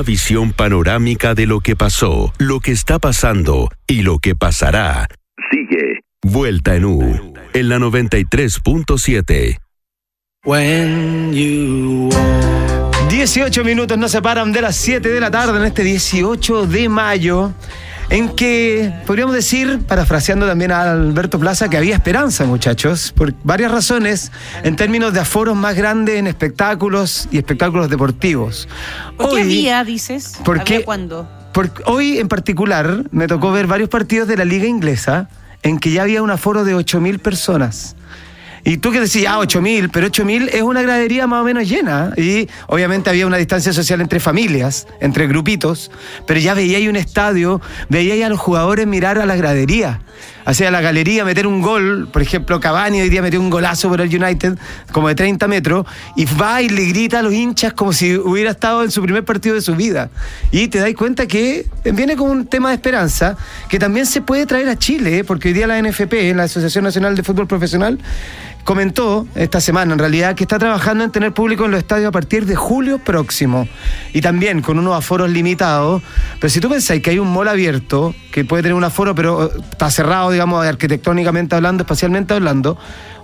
Visión panorámica de lo que pasó, lo que está pasando y lo que pasará. Sigue Vuelta en U en la 93.7. 18 minutos nos separan de las 7 de la tarde en este 18 de mayo, en que podríamos decir, parafraseando también a Alberto Plaza, que había esperanza, muchachos, por varias razones, en términos de aforos más grandes en espectáculos y espectáculos deportivos. ¿Por qué Hoy- había, dices? porque- ¿Había cuándo? Porque hoy en particular me tocó ver varios partidos de la liga inglesa en que ya había un aforo de 8.000 personas. Y tú que decías, ah, 8.000, pero 8.000 es una gradería más o menos llena. Y obviamente había una distancia social entre familias, entre grupitos, pero ya veía ahí un estadio, veía ahí a los jugadores mirar a la gradería. Hacia la galería, meter un gol, por ejemplo, Cavani hoy día metió un golazo por el United, como de 30 metros, y va y le grita a los hinchas como si hubiera estado en su primer partido de su vida. Y te das cuenta que viene con un tema de esperanza que también se puede traer a Chile, ¿eh? porque hoy día la NFP, la Asociación Nacional de Fútbol Profesional, comentó esta semana en realidad que está trabajando en tener público en los estadios a partir de julio próximo y también con unos aforos limitados. Pero si tú pensáis que hay un mall abierto que puede tener un aforo, pero eh, está cerrado, digamos, arquitectónicamente hablando, espacialmente hablando,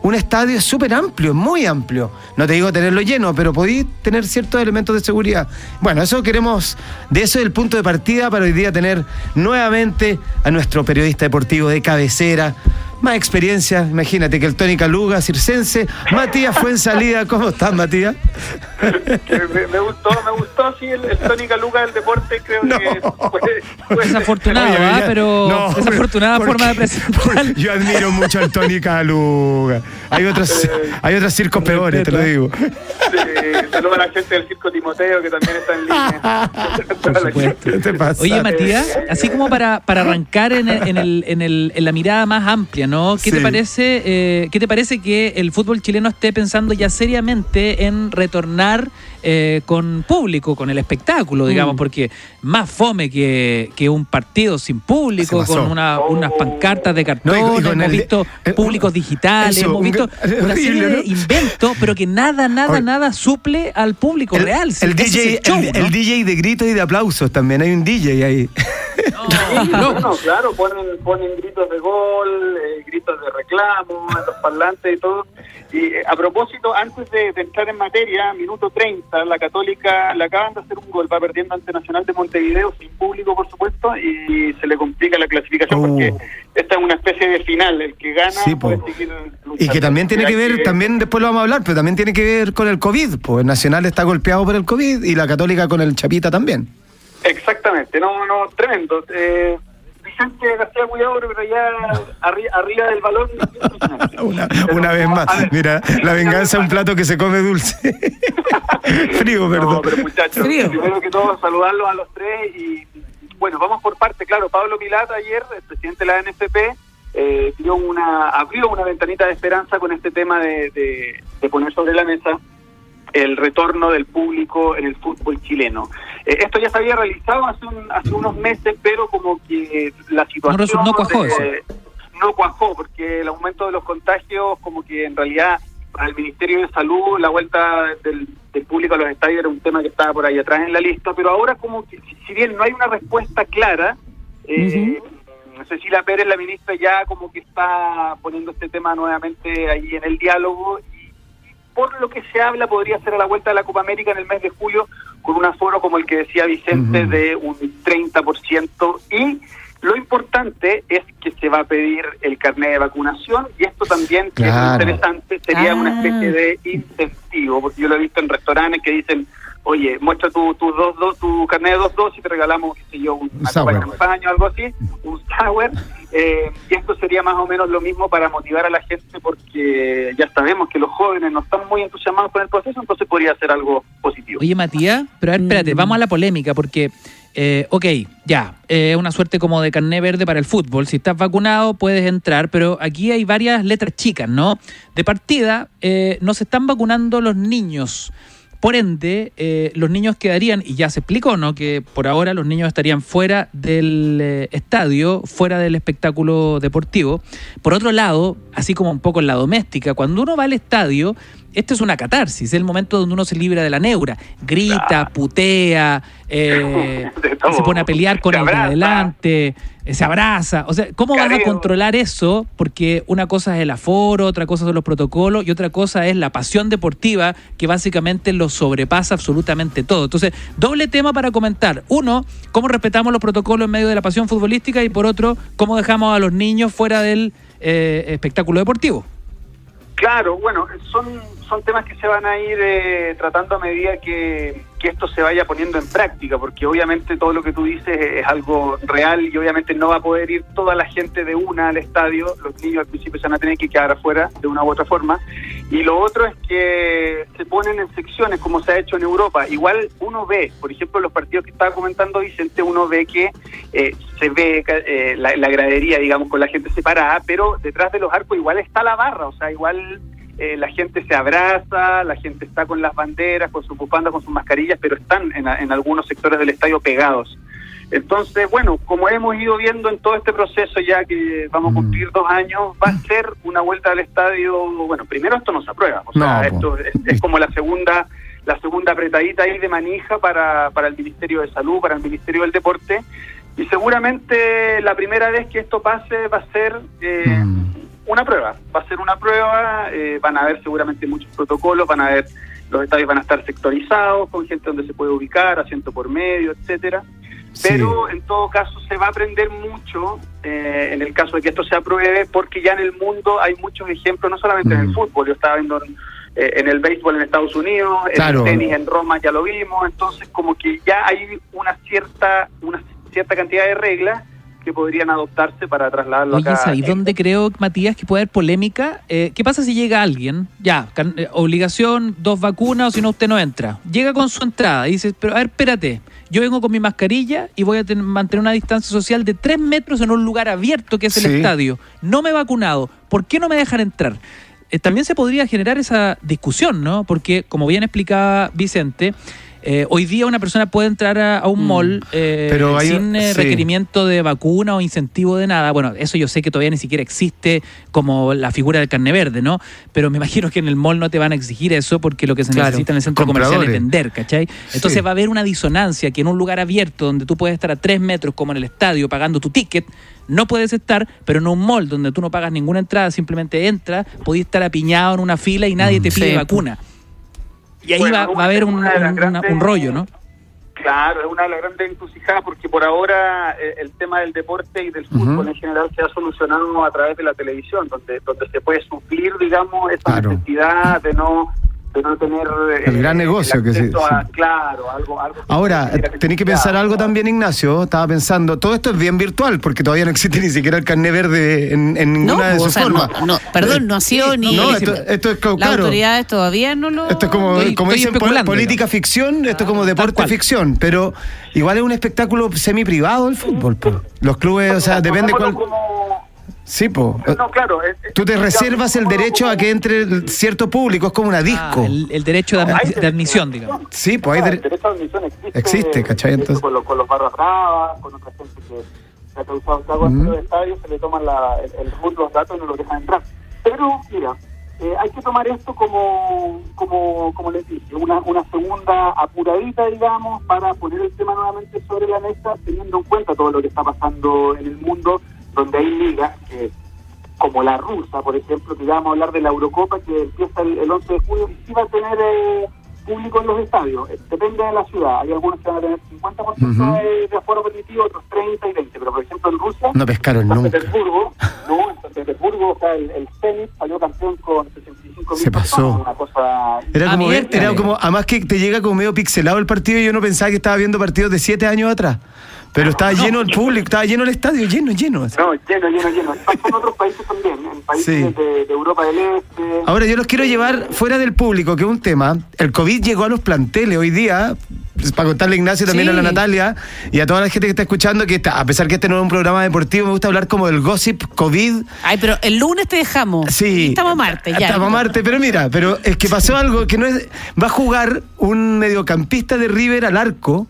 un estadio es súper amplio, muy amplio. No te digo tenerlo lleno, pero podéis tener ciertos elementos de seguridad. Bueno, eso queremos, de eso es el punto de partida para hoy día tener nuevamente a nuestro periodista deportivo de cabecera. Más experiencia, imagínate que el Tony Caluga, circense, Matías fue en salida. ¿Cómo estás, Matías? me, me gustó, me gustó, sí, el, el Tony Caluga del deporte, creo que puede- Desafortunado, Oye, ¿ah? pero no, desafortunada porque- forma de presentar. Yo admiro mucho al Tony Caluga. Hay otros, hay otros circos peores, te lo digo. Eh, saludo a la gente del Circo Timoteo, que también está en línea. La gente. ¿Qué te pasa? Oye, Matías, así como para, para arrancar en, el- en, el- en, el- en la mirada más amplia, ¿no? ¿Qué te Sí. parece eh, qué te parece que el fútbol chileno esté pensando ya seriamente en retornar eh, con público, con el espectáculo, digamos, Mm. porque más fome que, que un partido sin público, con una- unas pancartas de cartón, No, y- y con hemos el- visto eh, públicos digitales, eso, hemos visto una serie de ¿no? inventos, pero que nada, nada, Oye. nada suple al público El, real. el es DJ, show, el, ¿no? el DJ de gritos y de aplausos también. Hay un DJ ahí. Sí, bueno, claro, ponen, ponen gritos de gol, eh, gritos de reclamo los parlantes y todo. Y eh, a propósito, antes de, de entrar en materia, minuto 30, la Católica le acaban de hacer un gol, va perdiendo ante Nacional de Montevideo, sin público, por supuesto, y se le complica la clasificación Oh. porque esta es una especie de final. El que gana Sí, puede seguir. Y que también tiene que ver, también después lo vamos a hablar, pero también tiene que ver con el COVID. Pues Nacional está golpeado por el COVID y la Católica con el Chapita también. Exactamente, no, no, tremendo. Eh, Vicente García Cuidado, pero ya arri- arriba del balón. Una, vez más. ver, Mira, la venganza es un plato que se come dulce. Frío, No, perdón. pero muchachos, Frío. primero que todo saludarlos a los tres y bueno, vamos por parte, claro, Pablo Milata ayer, el presidente de la NFP, eh, dio una, abrió una ventanita de esperanza con este tema de, de- de poner sobre la mesa el retorno del público en el fútbol chileno. Eh, esto ya se había realizado hace, un- hace unos meses, pero como que la situación resu- no cuajó de- no cuajó, porque el aumento de los contagios, como que en realidad el Ministerio de Salud la vuelta del, del público a los estadios era un tema que estaba por ahí atrás en la lista, pero ahora como que, si- bien no hay una respuesta clara, eh, Cecilia Pérez, la ministra, ya como que está poniendo este tema nuevamente ahí en el diálogo por lo que se habla podría ser a la vuelta de la Copa América en el mes de julio con un aforo como el que decía Vicente de un 30% y lo importante es que se va a pedir el carnet de vacunación y esto también que es interesante sería Ah. una especie de incentivo porque yo lo he visto en restaurantes que dicen oye muestra tu, tu dos, dos tu carnet de dos dos y te regalamos qué sé yo un- una de sour. champaña o algo así un sour eh, y esto sería más o menos lo mismo para motivar a la gente porque ya sabemos que los jóvenes no están muy entusiasmados con el proceso entonces podría ser algo positivo Oye, Matías, pero a ver, espérate, Mm. vamos a la polémica, porque, eh, ok, ya, es una suerte como de carné verde para el fútbol. Si estás vacunado, puedes entrar, pero aquí hay varias letras chicas, ¿no? De partida, eh, no se están vacunando los niños. Por ende, eh, los niños quedarían, y ya se explicó, ¿no? Que por ahora los niños estarían fuera del eh, estadio, fuera del espectáculo deportivo. Por otro lado, así como un poco en la doméstica, cuando uno va al estadio, esto es una catarsis, es el momento donde uno se libra de la neura, grita, putea, eh, se pone a pelear con el de adelante, se abraza. O sea, ¿cómo vas a controlar eso? Porque una cosa es el aforo, otra cosa son los protocolos y otra cosa es la pasión deportiva que básicamente lo sobrepasa absolutamente todo. Entonces, doble tema para comentar. Uno, cómo respetamos los protocolos en medio de la pasión futbolística y por otro, cómo dejamos a los niños fuera del eh, espectáculo deportivo. Claro, bueno, son, son temas que se van a ir eh, tratando a medida que, que esto se vaya poniendo en práctica, porque obviamente todo lo que tú dices es, algo real y obviamente no va a poder ir toda la gente de una al estadio, los niños al principio se van a tener que quedar afuera de una u otra forma, y lo otro es que se ponen en secciones como se ha hecho en Europa, igual uno ve, por ejemplo, los partidos que estaba comentando Vicente, uno ve que eh, se ve eh, la gradería, digamos, con la gente separada, pero detrás de los arcos igual está la barra, o sea, igual eh, la gente se abraza, la gente está con las banderas, con su bufanda, con sus mascarillas, pero están en, en algunos sectores del estadio pegados. Entonces, bueno, como hemos ido viendo en todo este proceso ya que vamos a cumplir dos años, va a ser una vuelta al estadio, bueno, primero esto no se aprueba, o sea, No, esto es, es como la segunda la segunda apretadita ahí de manija para, para el Ministerio de Salud, para el Ministerio del Deporte, y seguramente la primera vez que esto pase va a ser eh, una prueba, va a ser una prueba, eh, van a haber seguramente muchos protocolos, van a haber, los estadios van a estar sectorizados, con gente donde se puede ubicar, asiento por medio, etcétera. Pero en todo caso se va a aprender mucho eh, en el caso de que esto se apruebe, porque ya en el mundo hay muchos ejemplos, no solamente en el fútbol, yo estaba viendo en, eh, en el béisbol en Estados Unidos, Claro. en el tenis en Roma ya lo vimos, entonces como que ya hay una cierta, una cierta cantidad de reglas que podrían adoptarse para trasladarlo Oye, acá. ¿sabes dónde creo, Matías, que puede haber polémica? Eh, ¿Qué pasa si llega alguien? Ya, can- eh, obligación, dos vacunas, o si no, usted no entra. Llega con su entrada y dice, pero a ver, espérate, yo vengo con mi mascarilla y voy a ten- mantener una distancia social de tres metros en un lugar abierto que es el Sí. estadio. No me he vacunado. ¿Por qué no me dejan entrar? Eh, también se podría generar esa discusión, ¿no? Porque, como bien explicaba Vicente, eh, hoy día una persona puede entrar a, a un mall eh, Pero hay- sin eh, sí. requerimiento de vacuna o incentivo de nada. Bueno, eso yo sé que todavía ni siquiera existe como la figura del carne verde, ¿no? Pero me imagino que en el mall no te van a exigir eso porque lo que se Claro, necesita en el centro comercial es vender, ¿cachai? Entonces Sí. va a haber una disonancia que en un lugar abierto donde tú puedes estar a tres metros como en el estadio pagando tu ticket, no puedes estar, pero en un mall donde tú no pagas ninguna entrada, simplemente entras, podías estar apiñado en una fila y nadie te pide Sí. vacuna. Y ahí Bueno, va, va a haber un, grandes- un rollo, ¿no? Claro, es una de las grandes encrucijadas porque por ahora eh, el tema del deporte y del fútbol en general se ha solucionado a través de la televisión, donde donde se puede suplir, digamos, esa Claro. necesidad de no de no tener eh, El gran negocio que a- sí. claro, algo algo que Ahora, genera tenéis que pensar algo también, Ignacio. Estaba pensando, todo esto es bien virtual, porque todavía no existe ni siquiera el carnet verde en, en No, ninguna de o sus no, formas. no, perdón, no ha sido ni. No, esto, esto es como, Las claro. autoridades todavía no lo. Esto es como, Estoy- como estoy dicen, política ficción, esto es como deporte ficción, pero igual es un espectáculo semi privado el fútbol. po. Los clubes, o sea, depende cuál. Como- Sí, po. No, claro. es- es- Tú te reservas el derecho a que entre cierto público, es como una disco. Ah, el, el derecho de, admi- de admisión, digamos. Sí, pues hay Ah, derecho a admisión existe. Existe, ¿cachai? Entonces- Con, los- con los barras bravas, con otra gente que se ha causado cargo Ujú. en los estadios, se le toman la, el, el root, los datos y no lo dejan entrar. Pero, mira, eh, hay que tomar esto como, como, como les dije, una, una segunda apuradita, digamos, para poner el tema nuevamente sobre la mesa, teniendo en cuenta todo lo que está pasando en el mundo, donde hay ligas que como la rusa, por ejemplo, que ya vamos a hablar de la Eurocopa que empieza el, el 11 de julio y sí va a tener eh, público en los estadios. Eh, Depende de la ciudad. Hay algunos que van a tener 50% Ujú. de, de aforo permitido, otros 30 y 20. Pero, por ejemplo, en Rusia, No pescaron en San nunca. Petersburgo, no, en San Petersburgo, o sea, el, el Zenit salió campeón con 65 Se pasó. Una cosa Era como, ver- era como, además que te llega como medio pixelado el partido y yo no pensaba que estaba viendo partidos de siete años atrás. Pero estaba lleno el público, estaba lleno el estadio, lleno, lleno. así. No, lleno, lleno, lleno. Pasa en otros países también, en países Sí. de, de Europa del Este. Ahora yo los quiero llevar fuera del público, que es un tema. El COVID llegó a los planteles hoy día. para contarle a Ignacio también Sí. a la Natalia y a toda la gente que está escuchando que está, a pesar que este no es un programa deportivo, me gusta hablar como del gossip COVID. Ay, pero el lunes te dejamos. Sí. Estamos martes, ya. Estamos martes, pero mira, pero es que pasó algo que no es. Va a jugar un mediocampista de River al arco.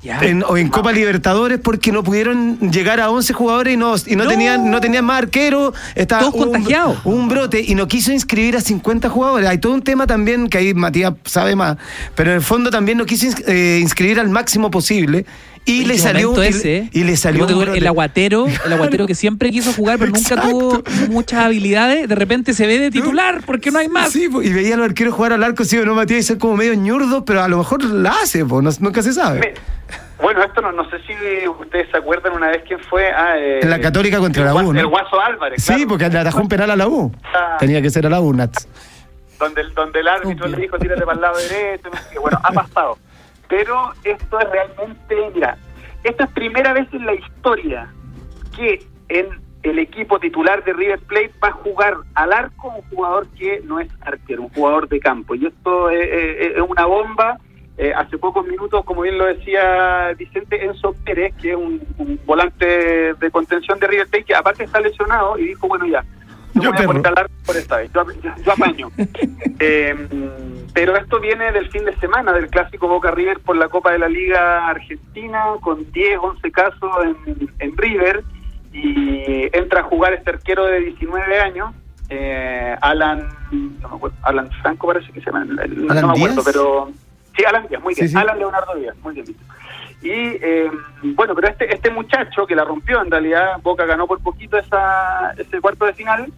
Ya. en- o en Copa Libertadores porque no pudieron llegar a 11 jugadores y no, y no, No. tenían no tenían más arquero estaba Todos un- contagiados. un brote y no quiso inscribir a 50 jugadores hay todo un tema también que ahí Matías sabe más pero en el fondo también no quiso eh, inscribir al máximo posible y ¿En le salió y- ese? y, le salió el aguatero, el aguatero que siempre quiso jugar, pero nunca Exacto. tuvo muchas habilidades, de repente se ve de titular porque no hay más. Sí, y veía a los arqueros jugar al arco, sí no, Matías, y ser como medio ñurdo, pero a lo mejor la hace, po, no- nunca se sabe. Me- Bueno, esto no, no sé si ustedes se acuerdan una vez quién fue. Ah, eh, En la Católica contra el la U, ¿no? El Guaso Álvarez. Sí, claro. porque le atajó un penal a la U. Ah. Tenía que ser a la U, Nats. donde el, donde el árbitro le dijo tírate para el lado derecho, bueno, ha pasado. Pero esto es realmente, mira, esta es primera vez en la historia que en el equipo titular de River Plate va a jugar al arco un jugador que no es arquero, un jugador de campo. Y esto es, una bomba. Eh, hace pocos minutos, como bien lo decía Vicente, Enzo Pérez, que es un, un volante de contención de River Plate, que aparte está lesionado y dijo, bueno, ya, yo, Yo voy a al arco por esta vez, yo, yo- yo apaño. Eh, pero esto viene del fin de semana, del clásico Boca River por la Copa de la Liga Argentina, con 10, 11 casos en, en River, y entra a jugar este arquero de 19 años, eh, Alan, no me acuerdo, Alan Franco parece que se llama, no ¿Alan me acuerdo, pero sí, Alan Díaz, muy bien, sí. Alan Leonardo Díaz, muy bien. Y eh, bueno, pero este este muchacho que la rompió, en realidad Boca ganó por poquito esa, ese cuarto de final,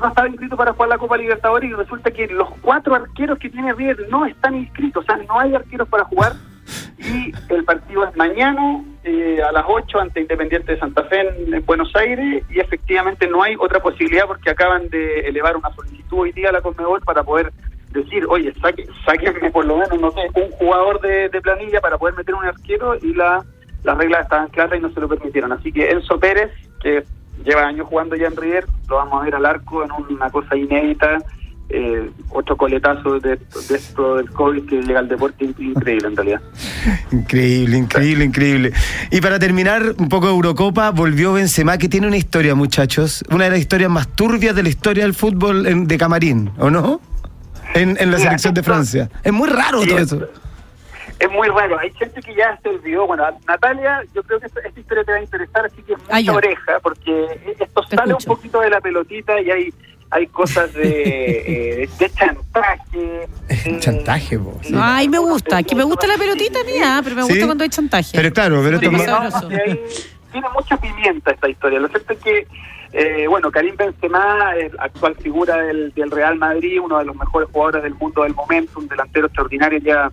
no estaba inscrito para jugar la Copa Libertadores y resulta que los cuatro arqueros que tiene River no están inscritos, o sea, no hay arqueros para jugar y el partido es mañana eh, a las 8 ante Independiente de Santa Fe en, en Buenos Aires y efectivamente no hay otra posibilidad porque acaban de elevar una solicitud hoy día a la Conmebol para poder decir, oye, saque, sáquenme por lo menos, no sé, un jugador de, de planilla para poder meter un arquero y la, las reglas estaban claras y no se lo permitieron. Así que Enzo Pérez, que lleva años jugando ya en River, lo vamos a ver al arco en una cosa inédita. eh, otro coletazo de, de esto del COVID que llega al deporte increíble en realidad. Increíble, increíble, increíble. Y para terminar, un poco de Eurocopa, volvió Benzema, que tiene una historia, muchachos. Una de las historias más turbias de la historia del fútbol en- de camarín, ¿o no? En, en la Mira, selección de Francia. Es muy raro todo es- eso. Es muy raro, hay gente que ya se olvidó. Bueno, Natalia, yo creo que esta, esta historia te va a interesar, así que mucha Ah, oreja, porque esto Te sale escucho. un poquito de la pelotita y hay hay cosas de, eh, de chantaje. de- Chantaje, vos. Sí. Ay, me gusta. Que me gusta la pelotita mía, pero me gusta Sí. cuando hay chantaje. Pero claro, pero Sí, es no, de ahí tiene mucha pimienta esta historia. Lo cierto es que, eh, bueno, Karim Benzema, el actual figura del, del Real Madrid, uno de los mejores jugadores del mundo del momento, un delantero extraordinario, ya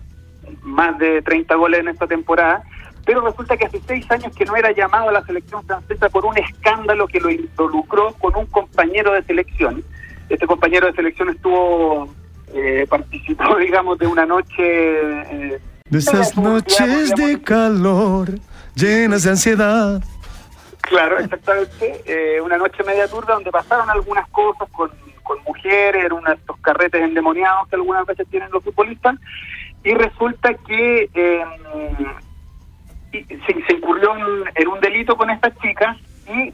más de 30 goles en esta temporada. Pero resulta que hace seis años que no era llamado a la selección francesa por un escándalo que lo involucró con un compañero de selección. Este compañero de selección estuvo, eh, participó, digamos, de una noche... eh, De esas noches de calor, llenas de ansiedad. Claro, exactamente. Eh, una noche media turda donde pasaron algunas cosas con, con mujeres, era uno de estos carretes endemoniados que algunas veces tienen los futbolistas, y resulta que eh, y se, se incurrió en, en un delito con estas chicas y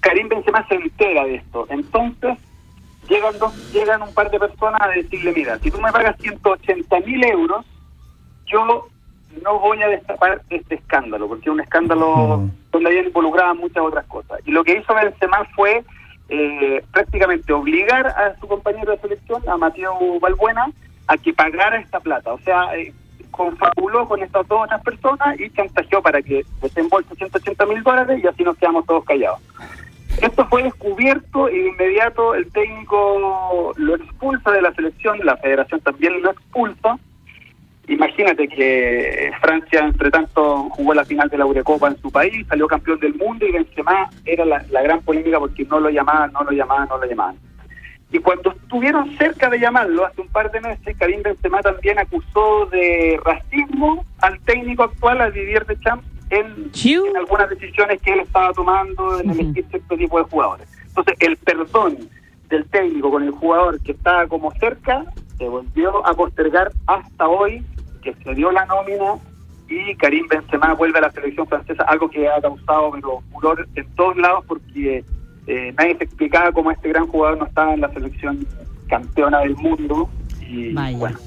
Karim Benzema se entera de esto. Entonces llegan dos, llegan un par de personas a decirle, mira, si tú me pagas 180 mil euros, yo no voy a destapar este escándalo, porque es un escándalo Mm. donde había involucradas muchas otras cosas. Y lo que hizo Benzema fue eh, prácticamente obligar a su compañero de selección, a Mateo Balbuena, a que pagara esta plata. O sea, eh, confabuló con estas dos otras personas y chantajeó para que desembolse 180 mil dólares y así nos quedamos todos callados. Esto fue descubierto y de inmediato el técnico lo expulsa de la selección, la federación también lo expulsa. Imagínate que Francia, entre tanto, jugó la final de la Eurocopa en su país, salió campeón del mundo y Benzema era la, la gran polémica porque no lo llamaban, no lo llamaban, no lo llamaban. Y cuando estuvieron cerca de llamarlo, hace un par de meses, Karim Benzema también acusó de racismo al técnico actual, al Didier Deschamps, en, algunas decisiones que él estaba tomando en elegir cierto tipo de jugadores. Entonces, el perdón del técnico con el jugador que estaba como cerca se volvió a postergar hasta hoy, que se dio la nómina y Karim Benzema vuelve a la selección francesa, algo que ha causado pero furor en todos lados porque eh, nadie se explicaba cómo este gran jugador no estaba en la selección campeona del mundo y Vaya. bueno,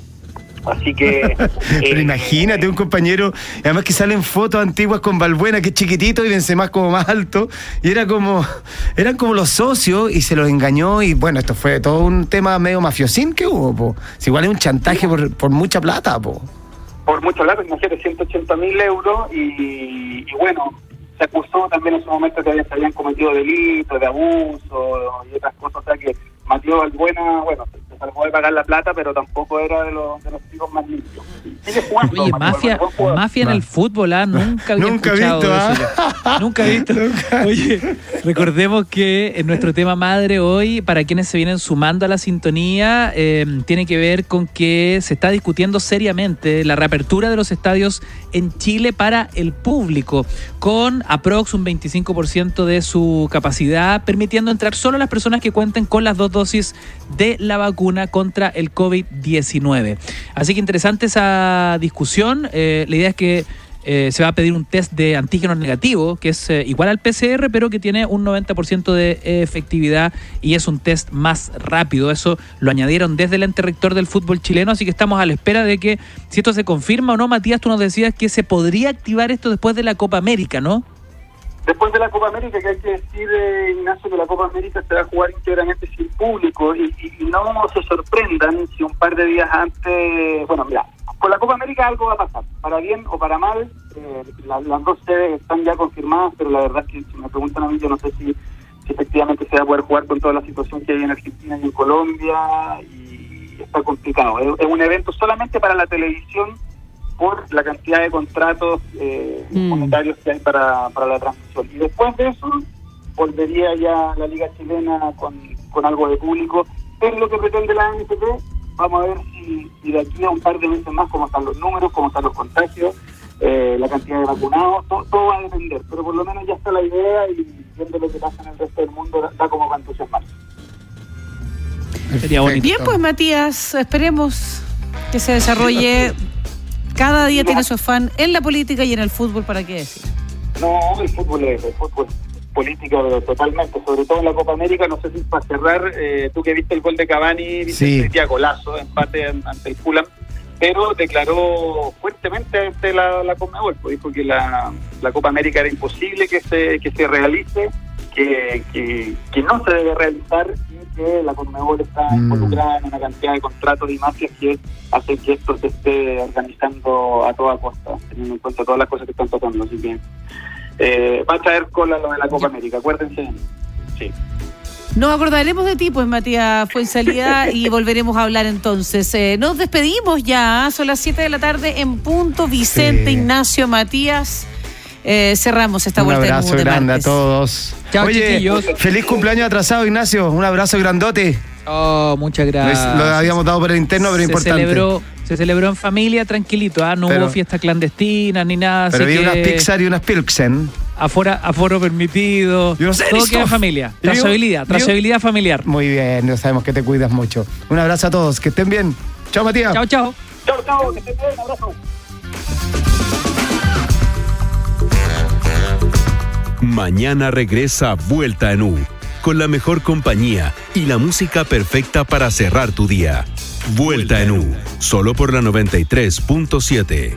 así que Pero eh, imagínate un compañero, además que salen fotos antiguas con Balbuena, que es chiquitito y Benzema como más alto, y era como, eran como los socios y se los engañó y bueno, esto fue todo un tema medio mafiosín que hubo, po. Si igual es un chantaje por, por mucha plata, po. por mucho lado, imagínate, 180 mil euros y, y bueno, acusó también en su momento que habían- cometido delitos de abuso y otras cosas, o sea que Mateo Balbuena, bueno, salvó de pagar la plata, pero tampoco era de los, de los chicos más limpios. Sigue jugando, Oye, mafia, mafia en el fútbol, ¿ah? Nunca había Nunca escuchado visto, ¿ah? eso yo. Nunca visto. Oye, recordemos que en nuestro tema madre hoy, para quienes se vienen sumando a la sintonía, eh, tiene que ver con que se está discutiendo seriamente la reapertura de los estadios en Chile para el público, con aprox un 25% de su capacidad, permitiendo entrar solo a las personas que cuenten con las dos dosis de la vacuna contra el COVID-19. Así que interesante esa discusión. Eh, la idea es que eh, se va a pedir un test de antígenos negativo, que es eh, igual al PCR, pero que tiene un 90% de efectividad y es un test más rápido. Eso lo añadieron desde el ente rector del fútbol chileno, así que estamos a la espera de que, si esto se confirma o no, Matías, tú nos decías que se podría activar esto después de la Copa América, ¿no? Después de la Copa América, que hay que decir, eh, Ignacio, que la Copa América se va a jugar íntegramente sin público y, y- no se sorprendan si un par de días antes, bueno, mira, con la Copa América algo va a pasar, para bien o para mal, eh, la- las dos sedes están ya confirmadas, pero la verdad es que si me preguntan a mí, yo no sé si, si efectivamente se va a poder jugar con toda la situación que hay en Argentina y en Colombia y está complicado. Es un evento solamente para la televisión por la cantidad de contratos eh, Mm. monetarios que hay para, para la transmisión. Y después de eso, volvería ya la Liga Chilena con, con algo de público. Es lo que pretende la NFP. Vamos a ver si, si de aquí a un par de meses más, cómo están los números, cómo están los contagios, eh, la cantidad de vacunados, todo, todo va a depender. Pero por lo menos ya está la idea y viendo lo que pasa en el resto del mundo, da, da como para entusiasmarse. Sería bonito. Bien, pues Matías, esperemos que se desarrolle. Cada día tiene su afán en la política y en el fútbol, ¿para qué decir? No, el fútbol es el fútbol política totalmente, sobre todo en la Copa América, no sé si para cerrar, eh, tú que viste el gol de Cavani, viste Sí. golazo, empate an- ante el Fulham, pero declaró fuertemente ante la, la Conmebol, pues dijo que la, la Copa América era imposible que se, que se realice, que, que, que no se debe realizar y que la Conmebol está Mm. involucrada en una cantidad de contratos y mafias que hacen que esto se esté organizando a toda costa, teniendo en cuenta todas las cosas que están pasando, así que eh, va a traer cola lo de la Copa América, acuérdense. Sí. Nos acordaremos de ti, pues Matías Fuensalida, y volveremos a hablar entonces. Eh, nos despedimos ya, son las 7 de la tarde en punto. Vicente, Sí. Ignacio, Matías. Eh, cerramos esta Un vuelta abrazo de, de grande martes. a todos. Chao, Oye, chiquillos. feliz cumpleaños atrasado, Ignacio. Un abrazo grandote. Oh, muchas gracias. Lo habíamos dado por el interno, pero se importante. Celebró, se celebró en familia, tranquilito, ¿ah? no Pero- hubo fiestas clandestinas ni nada. Pero así vi que unas Pixar y unas Pilsen. Afora, aforo permitido. Yo no sé, todo queda en familia. Trazabilidad, trazabilidad familiar. Muy bien, ya sabemos que te cuidas mucho. Un abrazo a todos, que estén bien. Chao, Matías. Chao, chao. Chao, chao, que estén bien, abrazo. Mañana regresa Vuelta en U, con la mejor compañía y la música perfecta para cerrar tu día. Vuelta en U, solo por la 93.7.